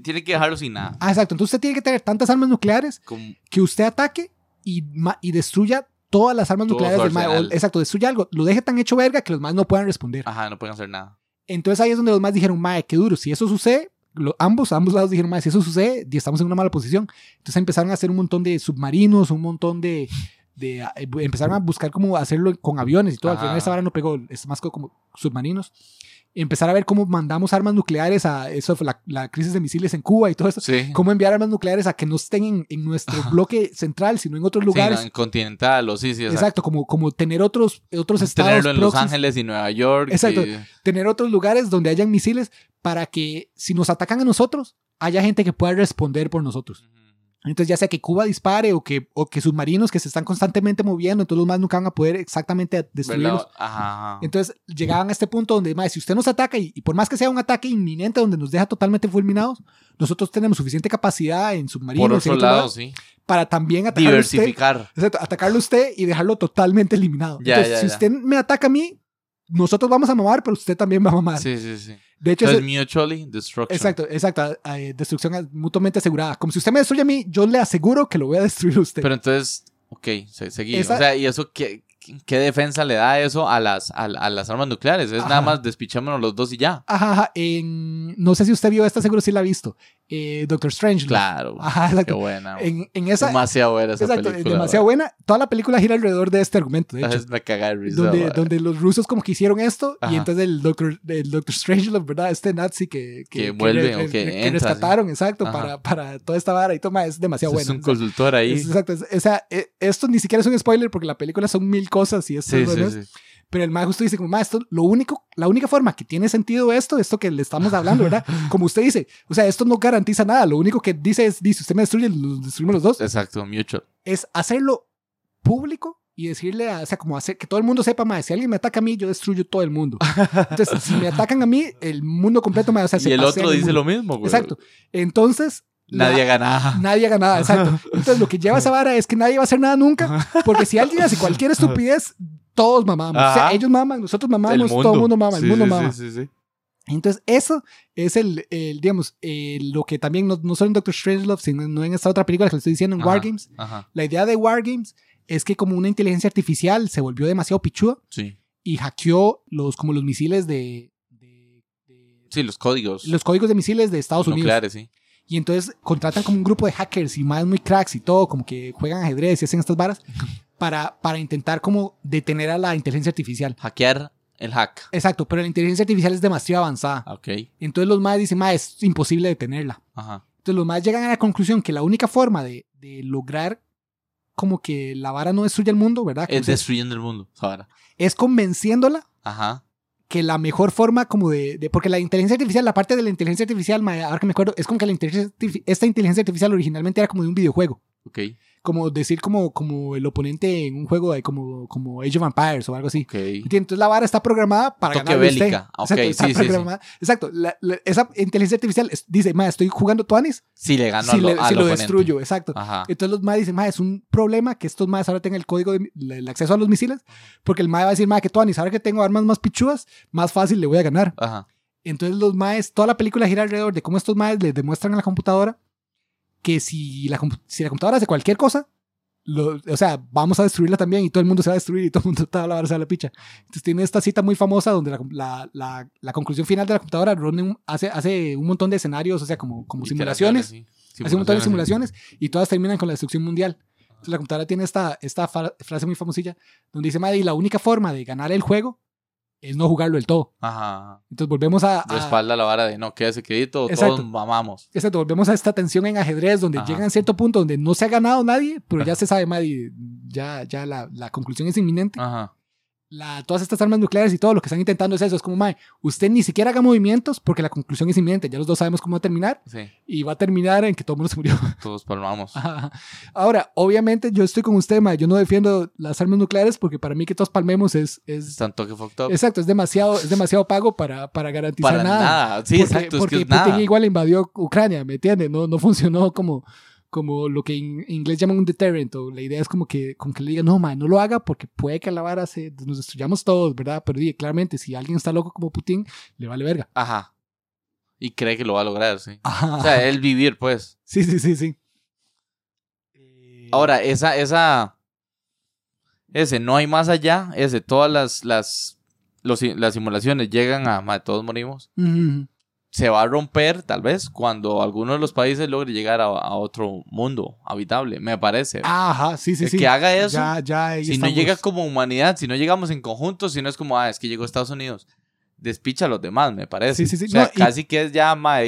S2: tiene que dejarlo sin nada.
S1: Ah, exacto. Entonces usted tiene que tener tantas armas nucleares
S2: Como-
S1: que usted ataque y, y destruya todas las armas
S2: Todo
S1: nucleares del
S2: arsenal.
S1: Exacto, destruya algo. Lo deje tan hecho verga que los más no puedan responder.
S2: Ajá, no pueden hacer nada.
S1: Entonces ahí es donde los más dijeron, mae, qué duro. Si eso sucede, lo- ambos, ambos lados dijeron, mae, si eso sucede, y estamos en una mala posición. Entonces empezaron a hacer un montón de submarinos, un montón de... de eh, empezaron a buscar cómo hacerlo con aviones y todo. Al final esta vara no pegó, es más co- como submarinos. Empezar a ver cómo mandamos armas nucleares a eso la, la crisis de misiles en Cuba y todo eso.
S2: Sí.
S1: Cómo enviar armas nucleares a que no estén en, en nuestro bloque central, sino en otros
S2: Sí,
S1: lugares.
S2: no, en continental o sí, sí,
S1: exacto.
S2: exacto.
S1: como, como tener otros, otros estados
S2: Tenerlo en Los Ángeles y Nueva York.
S1: Exacto.
S2: y-
S1: tener otros lugares donde hayan misiles para que si nos atacan a nosotros, haya gente que pueda responder por nosotros. Entonces, ya sea que Cuba dispare o que, o que submarinos que se están constantemente moviendo, entonces los más nunca van a poder exactamente destruirlos.
S2: Ajá.
S1: Entonces, llegaban a este punto donde, mae, si usted nos ataca y, y por más que sea un ataque inminente donde nos deja totalmente fulminados, nosotros tenemos suficiente capacidad en submarinos
S2: Por otro lado, sí.
S1: para también atacarlo usted,
S2: Diversificar.
S1: exacto, atacarlo a usted y dejarlo totalmente eliminado.
S2: Ya,
S1: Entonces,
S2: ya,
S1: si
S2: ya.
S1: usted me ataca a mí, nosotros vamos a mamar, pero usted también va a mamar.
S2: Sí, sí, sí.
S1: De hecho,
S2: Entonces,
S1: ese-
S2: mutually destruction.
S1: Exacto, exacto. eh, destrucción mutuamente asegurada. Como si usted me destruye a mí, yo le aseguro que lo voy a destruir a usted.
S2: Pero entonces, ok, se, seguí.
S1: Esa-
S2: O sea, ¿y eso qué, qué defensa le da eso a las, a, a las armas nucleares? Es
S1: Ajá.
S2: nada más despichémonos los dos y ya.
S1: Ajá, ajá, en- no sé si usted vio esta, seguro sí la ha visto. Eh, Doctor Strange.
S2: Claro.
S1: Ajá,
S2: Qué buena.
S1: En, en esa.
S2: demasiado buena esa
S1: exacto,
S2: película.
S1: demasiado buena. Toda la película gira alrededor de este argumento, de hecho.
S2: Es una cagada de risa.
S1: Donde, donde los rusos como que hicieron esto y
S2: Ajá.
S1: entonces el Doctor, el Doctor Strange, ¿verdad? Este nazi que,
S2: Que vuelve o que
S1: que
S2: entra,
S1: rescataron, exacto, para, para toda esta vara y toma, es demasiado
S2: es
S1: bueno.
S2: un consultor ahí.
S1: Es- exacto, es- o sea, eh, esto ni siquiera es un spoiler porque la película son mil cosas y esto
S2: Sí, sí, sí.
S1: Pero el maestro justo dice como, maestro, lo único, la única forma que tiene sentido esto, esto que le estamos hablando, ¿verdad? Como usted dice, o sea, esto no garantiza nada, lo único que dice es, dice, usted me destruye, los destruimos los dos,
S2: Exacto, mutual.
S1: es hacerlo público y decirle, a, o sea, como hacer que todo el mundo sepa, más si alguien me ataca a mí, yo destruyo todo el mundo. Entonces, si me atacan a mí, el mundo completo, mae, o sea, se
S2: Y el otro dice lo mismo, güey.
S1: Exacto. Entonces,
S2: Nadie gana.
S1: Nadie haga nada, exacto. Entonces, lo que lleva esa vara es que nadie va a hacer nada nunca, porque si alguien hace cualquier estupidez, todos mamamos. O sea, ellos maman, nosotros mamamos,
S2: El
S1: todo el mundo mama, el
S2: Sí,
S1: mundo
S2: sí,
S1: mama.
S2: Sí.
S1: Entonces, eso es el, el, digamos, eh, lo que también, no, no solo en Doctor Strangelove, sino no en esta otra película que le estoy diciendo, en
S2: Ajá.
S1: Wargames.
S2: Ajá.
S1: La idea de Wargames es que como una inteligencia artificial se volvió demasiado pichuda y hackeó los, como los misiles de... de- de-
S2: Sí, los códigos
S1: los códigos de misiles de Estados Unidos.
S2: nucleares, sí.
S1: Y entonces contratan como un grupo de hackers y más muy cracks y todo, como que juegan ajedrez y hacen estas varas para, para intentar como detener a la inteligencia artificial.
S2: Hackear el hack.
S1: Exacto, pero la inteligencia artificial es demasiado avanzada.
S2: Ok.
S1: Entonces los más dicen, ma, es imposible detenerla.
S2: Ajá.
S1: Entonces los más llegan a la conclusión que la única forma de, de lograr como que la vara no destruya el mundo, ¿verdad? Como
S2: Es destruyendo el mundo, esa vara.
S1: es convenciéndola
S2: Ajá.
S1: Que la mejor forma como de, porque la inteligencia artificial, la parte de la inteligencia artificial, ahora que me acuerdo, es como que la inteligencia esta inteligencia artificial originalmente era como de un videojuego,
S2: Ok.
S1: Como decir como, como el oponente en un juego de como, como Age of Empires o algo así.
S2: Ok.
S1: ¿Entiendes? Entonces la vara está programada para
S2: Toque
S1: ganarle usted.
S2: bélica. Ok,
S1: Exacto, está
S2: sí, sí, sí.
S1: programada- Exacto. La- la- esa inteligencia artificial es- dice, ma, estoy jugando Tuanis
S2: Si le ganó
S1: si,
S2: al,
S1: le- si lo destruyo. Exacto.
S2: Ajá.
S1: Entonces los MAE dicen, ma, es un problema que estos MAE ahora tengan el código, de, el acceso a los misiles, porque el MAE va a decir, ma, que Tuanis, ahora que tengo armas más pichudas, más fácil le voy a ganar.
S2: Ajá.
S1: Entonces los maes, toda la película gira alrededor de cómo estos maes les demuestran a la computadora que si la, si la computadora hace cualquier cosa, lo- o sea, vamos a destruirla también y todo el mundo se va a destruir y todo el mundo está a la a la picha. Entonces tiene esta cita muy famosa donde la, la, la, la conclusión final de la computadora hace, hace un montón de escenarios, o sea, como, como simulaciones,
S2: Iteraciones, sí.
S1: hace un montón de
S2: Simulaciones,
S1: simulaciones y todas terminan con la destrucción mundial. Entonces la computadora tiene esta, esta frase muy famosilla donde dice, madre, y la única forma de ganar el juego es no jugarlo del todo.
S2: Ajá.
S1: Entonces volvemos a... a-
S2: Respalda la vara de no, quédese quedito,
S1: Exacto.
S2: todos mamamos.
S1: Exacto, volvemos a esta tensión en ajedrez donde
S2: Ajá.
S1: llegan a cierto punto donde no se ha ganado nadie, pero ya se sabe, Maddy, ya, ya la, la conclusión es inminente.
S2: Ajá.
S1: La, todas estas armas nucleares y todo lo que están intentando es eso, es como, Maddy, usted ni siquiera haga movimientos porque la conclusión es inminente, ya los dos sabemos cómo va a terminar
S2: Sí,
S1: y va a terminar en que todo el mundo se murió.
S2: todos palmamos.
S1: Ajá. Ahora, obviamente yo estoy con usted, Maddy, yo no defiendo las armas nucleares porque para mí que todos palmemos es... es
S2: Están toque fucked up.
S1: Exacto, es demasiado, es demasiado pago para, para garantizar
S2: Para
S1: nada.
S2: nada. Sí,
S1: porque,
S2: exacto. Es
S1: porque
S2: que es
S1: Putin
S2: nada.
S1: igual invadió Ucrania, ¿me entiendes? No, no funcionó como, como lo que en inglés llaman un deterrent, o la idea es como que, como que le digan, no, man, no lo haga porque puede que a la vara se, nos destruyamos todos, ¿verdad? Pero di, claramente, si alguien está loco como Putin, le vale verga.
S2: Ajá. Y cree que lo va a lograr, sí.
S1: Ajá.
S2: O sea, él vivir, pues.
S1: sí, sí, sí, sí. Eh,
S2: Ahora, esa, esa, ese, no hay más allá, ese, todas las, las, los, las simulaciones llegan a, ma, todos morimos,
S1: ujú.
S2: Se va a romper, tal vez, cuando alguno de los países logre llegar a, a otro mundo habitable, me parece.
S1: Ajá, sí, sí,
S2: El
S1: sí.
S2: que haga eso,
S1: Ya, ya, ahí
S2: si no llega como humanidad, si no llegamos en conjunto, si no es como, ah, es que llegó Estados Unidos, despicha a los demás, me parece.
S1: Sí, sí, sí.
S2: O sea,
S1: No, y-
S2: casi que es ya, ma,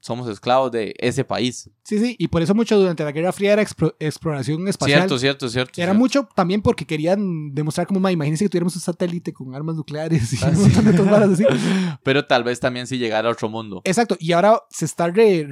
S2: somos esclavos de ese país.
S1: Sí, sí, y por eso mucho durante la Guerra Fría era explo- exploración espacial.
S2: Cierto, cierto, cierto.
S1: Era
S2: cierto.
S1: mucho también porque querían demostrar como, ma, imagínense que tuviéramos un satélite con armas nucleares y
S2: Ah,
S1: un
S2: sí.
S1: de así.
S2: Pero tal vez también si llegara a otro mundo.
S1: Exacto, y ahora se está re-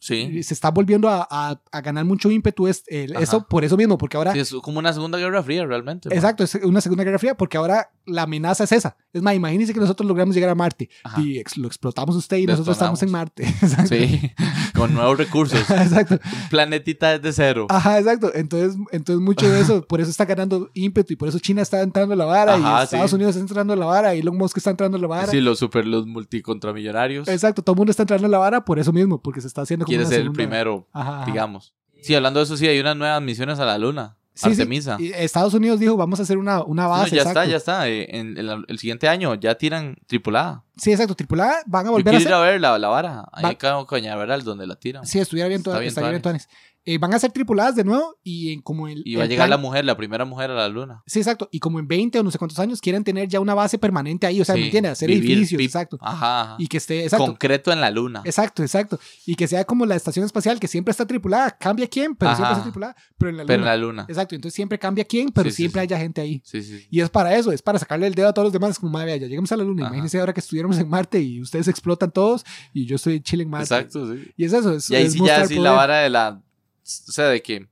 S2: Sí.
S1: se está volviendo a, a- a ganar mucho ímpetu es- el- eso por eso mismo, porque ahora
S2: Sí, es como una segunda guerra fría realmente.
S1: exacto, es una segunda guerra fría, porque ahora la amenaza es esa. Es más, imagínense que nosotros logramos llegar a Marte
S2: Ajá.
S1: y ex- lo explotamos usted y nosotros estamos en. Marte. Exacto.
S2: Sí, con nuevos recursos.
S1: Exacto.
S2: Planetita desde cero.
S1: Ajá, exacto. Entonces, entonces mucho de eso, por eso está ganando ímpetu y por eso China está entrando a la vara
S2: Ajá,
S1: y Estados
S2: sí.
S1: Unidos está entrando a la vara y Elon Musk está entrando a la vara.
S2: Sí, los super, los multicontramillonarios.
S1: Exacto, todo el mundo está entrando a la vara por eso mismo, porque se está haciendo como
S2: Quiere ser el primero,
S1: ajá.
S2: digamos. Sí, hablando de eso, sí, hay unas nuevas misiones a la luna.
S1: Sí, sí.
S2: Artemisa.
S1: Y Estados Unidos dijo, vamos a hacer una, una
S2: No,
S1: base.
S2: ya
S1: exacto.
S2: está, ya está. Eh, En, el- el siguiente año ya tiran tripulada.
S1: Sí, exacto, tripulada, van a
S2: Yo
S1: volver a
S2: quiero ir
S1: hacer.
S2: a ver la, la vara. Ahí
S1: Va-
S2: en Ca- Cañaveral, donde la tiran.
S1: Sí, estuviera bien, toda-
S2: bien
S1: estaría bien
S2: tuanis.
S1: Eh, van a ser tripuladas de nuevo y en como el.
S2: Y va a llegar la mujer, la primera mujer a la luna.
S1: Sí, exacto. Y como en 20 o no sé cuántos años quieren tener ya una base permanente ahí, o sea,
S2: Sí,
S1: ¿me entiendes? Hacer
S2: vivir,
S1: edificios, exacto.
S2: Ajá. ajá.
S1: Y que esté, exacto.
S2: Concreto en la luna.
S1: Exacto, exacto. Y que sea como la estación espacial, que siempre está tripulada. Cambia quién, pero siempre está tripulada. Pero en la luna.
S2: Pero en la luna.
S1: Exacto, entonces siempre cambia quién, pero
S2: Sí,
S1: siempre
S2: sí.
S1: haya gente ahí.
S2: Sí, sí.
S1: Y es para eso, es para sacarle el dedo a todos los demás. Como, madre, ya llegamos a la luna. Imagínense ahora que estuviéramos en Marte y ustedes explotan todos y yo estoy chile en Marte.
S2: Exacto, sí.
S1: Y es eso. Es,
S2: Y ahí
S1: es
S2: sí ya sí la vara de la... O sea, de que...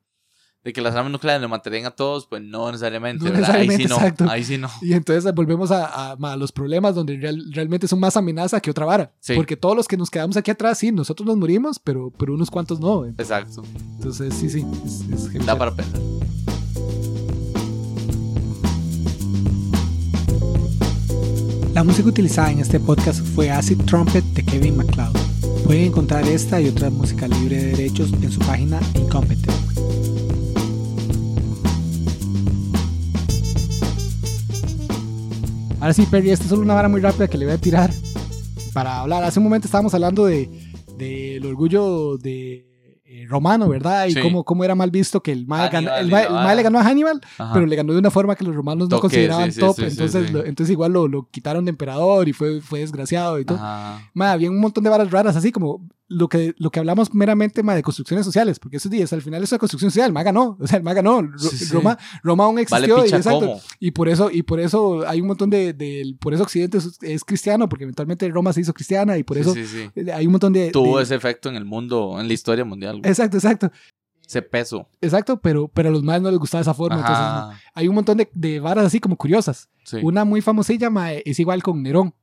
S2: De que las armas nucleares le matarían a todos, pues no necesariamente.
S1: No
S2: ¿verdad? ahí sí
S1: necesariamente,
S2: no.
S1: exacto.
S2: Ahí sí no.
S1: Y entonces volvemos a, a- a los problemas donde real- realmente son más amenaza que otra vara.
S2: Sí.
S1: Porque todos los que nos quedamos aquí atrás, sí, nosotros nos morimos, pero, pero unos cuantos no.
S2: Exacto.
S1: Entonces, sí, sí. Es, es
S2: Da para pensar.
S1: La música utilizada en este podcast fue Acid Trumpet de Kevin MacLeod. Pueden encontrar esta y otra música libre de derechos en su página Incompetent. Ahora sí, Perry, esta es solo una vara muy rápida que le voy a tirar para hablar. Hace un momento estábamos hablando de del orgullo de romano, ¿verdad? Y
S2: Sí.
S1: cómo, cómo era mal visto que el mae,
S2: Hannibal
S1: el mae- el mae le ganó a Hannibal,
S2: Ajá.
S1: pero le ganó de una forma que los romanos no
S2: Toque,
S1: consideraban
S2: sí,
S1: top.
S2: sí,
S1: entonces, lo- entonces igual lo, lo quitaron de emperador y fue, fue desgraciado y todo.
S2: Ajá.
S1: Ma, había un montón de varas raras así como lo que, lo que hablamos meramente ma, de construcciones sociales, porque esos días al final es una construcción social, el MAGA no, o sea, el MAGA no, Ro-
S2: Sí, sí.
S1: Roma, Roma aún
S2: Vale
S1: existió y, exacto, por eso, y por eso hay un montón de, de- por eso Occidente es, cristiano, porque eventualmente Roma se hizo cristiana y por eso
S2: Sí,
S1: eh, hay un montón de...
S2: Tuvo
S1: de-
S2: ese efecto en el mundo, en la historia mundial. güey.
S1: Exacto, exacto,
S2: Ese peso.
S1: exacto, pero, pero a los más no les gustaba esa forma, entonces hay un montón de, de varas así como curiosas. Una muy famosilla ma, es igual con Nerón.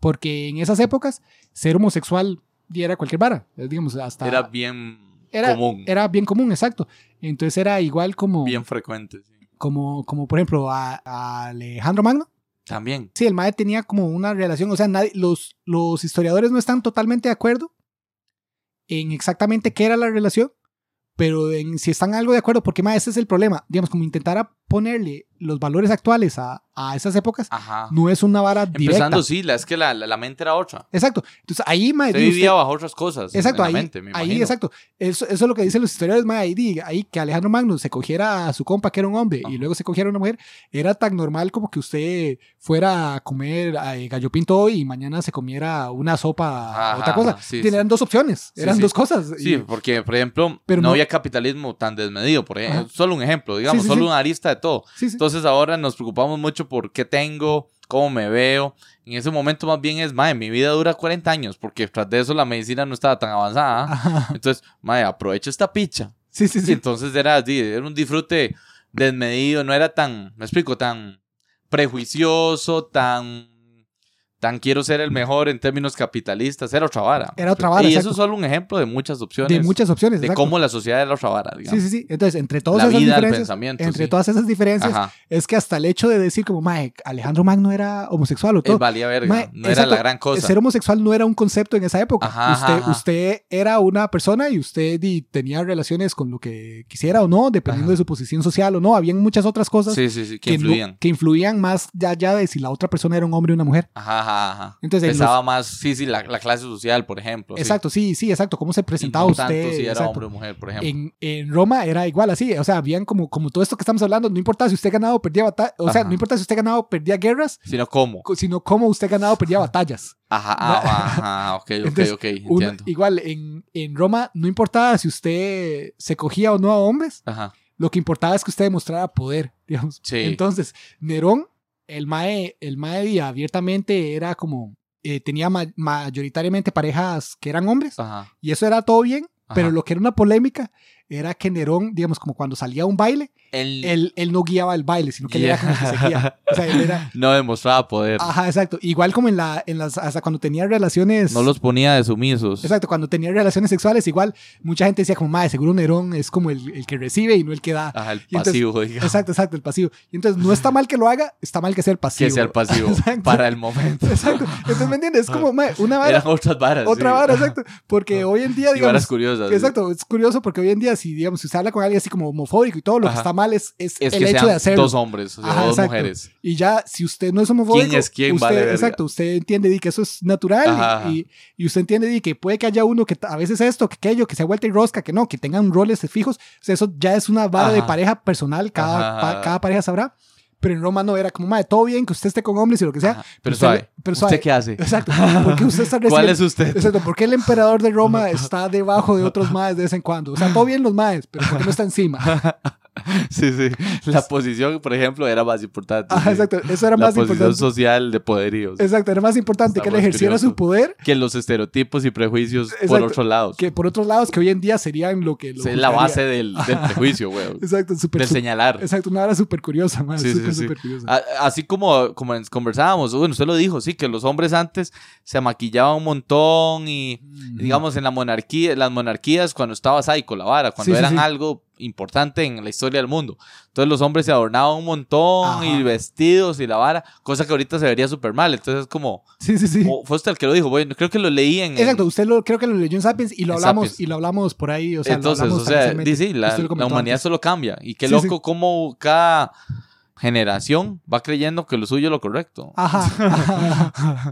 S1: Porque en esas épocas, ser homosexual ya era cualquier vara. Digamos, hasta.
S2: Era bien
S1: era-
S2: común.
S1: Era bien común, exacto. Entonces era igual como.
S2: Bien frecuente. sí.
S1: Como, como por ejemplo, a, a Alejandro Magno.
S2: También.
S1: Sí, el MAE tenía como una relación. O sea, nadie, los, los historiadores no están totalmente de acuerdo en exactamente qué era la relación. Pero en, si están algo de acuerdo, porque mae, ese es el problema. Digamos, como intentara ponerle los valores actuales a, a esas épocas,
S2: Ajá.
S1: no es una vara directa.
S2: Empezando, sí, la, es que la, la, la mente era otra.
S1: Exacto. Entonces ahí, mae,
S2: Se vivía
S1: usted-
S2: bajo otras cosas.
S1: Exacto,
S2: en
S1: ahí,
S2: la mente, me
S1: ahí, exacto. Eso, eso es lo que dicen los historiadores, mae, ahí, ahí que Alejandro Magno se cogiera a su compa que era un hombre
S2: Ajá.
S1: y luego se cogiera a una mujer, era tan normal como que usted fuera a comer eh, gallo pinto hoy y mañana se comiera una sopa, otra cosa.
S2: sí,
S1: Tenían
S2: sí.
S1: dos opciones, eran
S2: sí.
S1: dos cosas.
S2: Sí,
S1: Y-
S2: porque, por ejemplo,
S1: Pero
S2: no,
S1: no-
S2: había capitalismo tan desmedido. Por ejemplo, solo un ejemplo, digamos, solo una arista de todo.
S1: sí, sí.
S2: Entonces ahora nos preocupamos mucho por qué tengo, cómo me veo. En ese momento más bien es, madre, mi vida dura 40 años, porque tras de eso la medicina no estaba tan avanzada.
S1: Ajá.
S2: Entonces, madre, aprovecha esta picha.
S1: Sí, sí,
S2: Y
S1: sí.
S2: entonces era, sí, era un disfrute desmedido, no era tan, me explico, tan prejuicioso, tan, tan quiero ser el mejor en términos capitalistas, era otra vara.
S1: Era otra vara,
S2: Y eso
S1: exacto.
S2: es solo un ejemplo de muchas opciones.
S1: De muchas opciones.
S2: de
S1: exacto.
S2: cómo la sociedad era otra vara, digamos.
S1: Sí, sí, sí. Entonces, entre todas
S2: La
S1: esas
S2: vida,
S1: diferencias,
S2: pensamiento.
S1: entre
S2: sí.
S1: todas esas diferencias,
S2: Ajá.
S1: es que hasta el hecho de decir como, mae, Alejandro Magno era homosexual o
S2: Él
S1: todo.
S2: valía verga.
S1: Mae,
S2: no era
S1: exacto,
S2: la gran cosa.
S1: Ser homosexual no era un concepto en esa época.
S2: Ajá,
S1: usted,
S2: ajá,
S1: usted era una persona y usted di- tenía relaciones con lo que quisiera o no, dependiendo de su posición social o no. Habían muchas otras cosas
S2: Sí, sí, sí, que,
S1: no-
S2: influían.
S1: que influían más allá de si la otra persona era un hombre o una mujer.
S2: Ajá, ajá, ajá.
S1: Entonces, en
S2: Pesaba más, sí, sí, la, la clase social, por ejemplo.
S1: Exacto, sí, sí, exacto. ¿Cómo se
S2: Y
S1: presentaba
S2: no
S1: usted?
S2: tanto si era
S1: Exacto.
S2: hombre o mujer, por ejemplo.
S1: En, en Roma era igual así, o sea, habían como, como todo esto que estamos hablando, no importa si usted ganaba o perdía batallas, o sea,
S2: Ajá.
S1: no importa si usted ganaba o perdía guerras,
S2: Sino cómo.
S1: sino cómo usted ganaba o perdía batallas.
S2: Ajá, ajá, ajá, ok, ok,
S1: Entonces,
S2: ok,
S1: Uno-
S2: entiendo.
S1: igual, en, en Roma no importaba si usted se cogía o no a hombres,
S2: Ajá,
S1: lo que importaba es que usted demostrara poder, digamos.
S2: Sí.
S1: Entonces, Nerón, el mae, el mae abiertamente era como, eh, tenía ma- mayoritariamente parejas que eran hombres,
S2: ajá.
S1: y eso era todo bien, pero lo que era una polémica era que Nerón, digamos, como cuando salía a un baile,
S2: Él
S1: él, él no guiaba el baile, sino que él era como el que seguía. O sea, él era...
S2: no demostraba poder.
S1: Ajá, exacto. Igual como en la, en las, hasta cuando tenía relaciones...
S2: No los ponía de sumisos.
S1: Exacto, cuando tenía relaciones sexuales, igual mucha gente decía como, madre, seguro Nerón es como el, el que recibe y no el que da.
S2: Ajá, el
S1: entonces-
S2: pasivo, digamos.
S1: Exacto, exacto, el pasivo. Y entonces no está mal que lo haga, está mal que sea el pasivo.
S2: Que sea el pasivo para el momento.
S1: Exacto. Entonces, ¿me entiendes? Es como, mae, una vara,
S2: Eran otras varas.
S1: otra
S2: sí.
S1: vara, exacto. Porque hoy en día,
S2: Y varas
S1: digamos...
S2: curiosas.
S1: Exacto, es curioso porque hoy en día, si digamos, si usted habla con alguien así como homofóbico y todo, lo que está mal es, es,
S2: Es
S1: el
S2: que
S1: hecho
S2: sean
S1: de hacerlo.
S2: dos hombres, o sea,
S1: Ajá,
S2: dos
S1: exacto.
S2: mujeres.
S1: Y ya, si usted no es homofóbico,
S2: ¿Quién es quién?
S1: usted,
S2: Vale verga.
S1: exacto, usted entiende di, que eso es natural y, y usted entiende di, que puede que haya uno que a veces esto, que aquello, que sea vuelta y rosca, que no, que tengan roles fijos. O sea, eso ya es una vara de pareja personal, cada, pa- cada pareja sabrá. Pero en Roma no era como, madre, todo bien que usted esté con hombres y lo que sea.
S2: Ajá, Pero
S1: usted-
S2: suave.
S1: pero
S2: ¿Usted
S1: suave.
S2: qué hace?
S1: Exacto. Porque usted está
S2: ¿Cuál es usted?
S1: Exacto, ¿por qué el emperador de Roma está debajo de otros maes de vez en cuando? O sea, todo bien los maes, pero ¿por qué no está encima?
S2: Sí, sí. La posición, por ejemplo, era más importante. Sí.
S1: exacto, eso era
S2: La
S1: más
S2: posición
S1: importante.
S2: social de poderío. sí.
S1: Exacto, era más importante
S2: Está
S1: que él ejerciera
S2: curioso.
S1: su poder
S2: Que los estereotipos y prejuicios por
S1: Exacto.
S2: otros lados.
S1: que por otros lados que hoy en día serían lo que lo
S2: es la base del, del prejuicio, güey.
S1: Exacto, súper
S2: Del señalar.
S1: Exacto, una hora súper curiosa, man,
S2: Sí, sí,
S1: súper
S2: sí.
S1: súper curiosa.
S2: A- Así como, como conversábamos, bueno, usted lo dijo, sí, que los hombres antes se maquillaban un montón y,
S1: Ujú.
S2: digamos, en la monarquía, las monarquías, cuando estaba Psycho, la vara, cuando
S1: Sí, sí,
S2: eran
S1: sí.
S2: algo importante en la historia del mundo. Entonces los hombres se adornaban un montón
S1: Ajá.
S2: y vestidos y la vara, cosa que ahorita se vería súper mal. Entonces es como,
S1: Sí, sí, sí.
S2: fue usted el que lo dijo, bueno, creo que lo leí en...
S1: Exacto, usted lo creo que lo leyó en Sapiens y lo hablamos
S2: Sapiens.
S1: y lo hablamos por ahí, o sea,
S2: Entonces, o sea, sí, la, la humanidad
S1: antes.
S2: solo cambia. Y qué
S1: Sí,
S2: loco
S1: sí.
S2: cómo cada generación va creyendo que lo suyo es lo correcto.
S1: Ajá, ajá, ajá.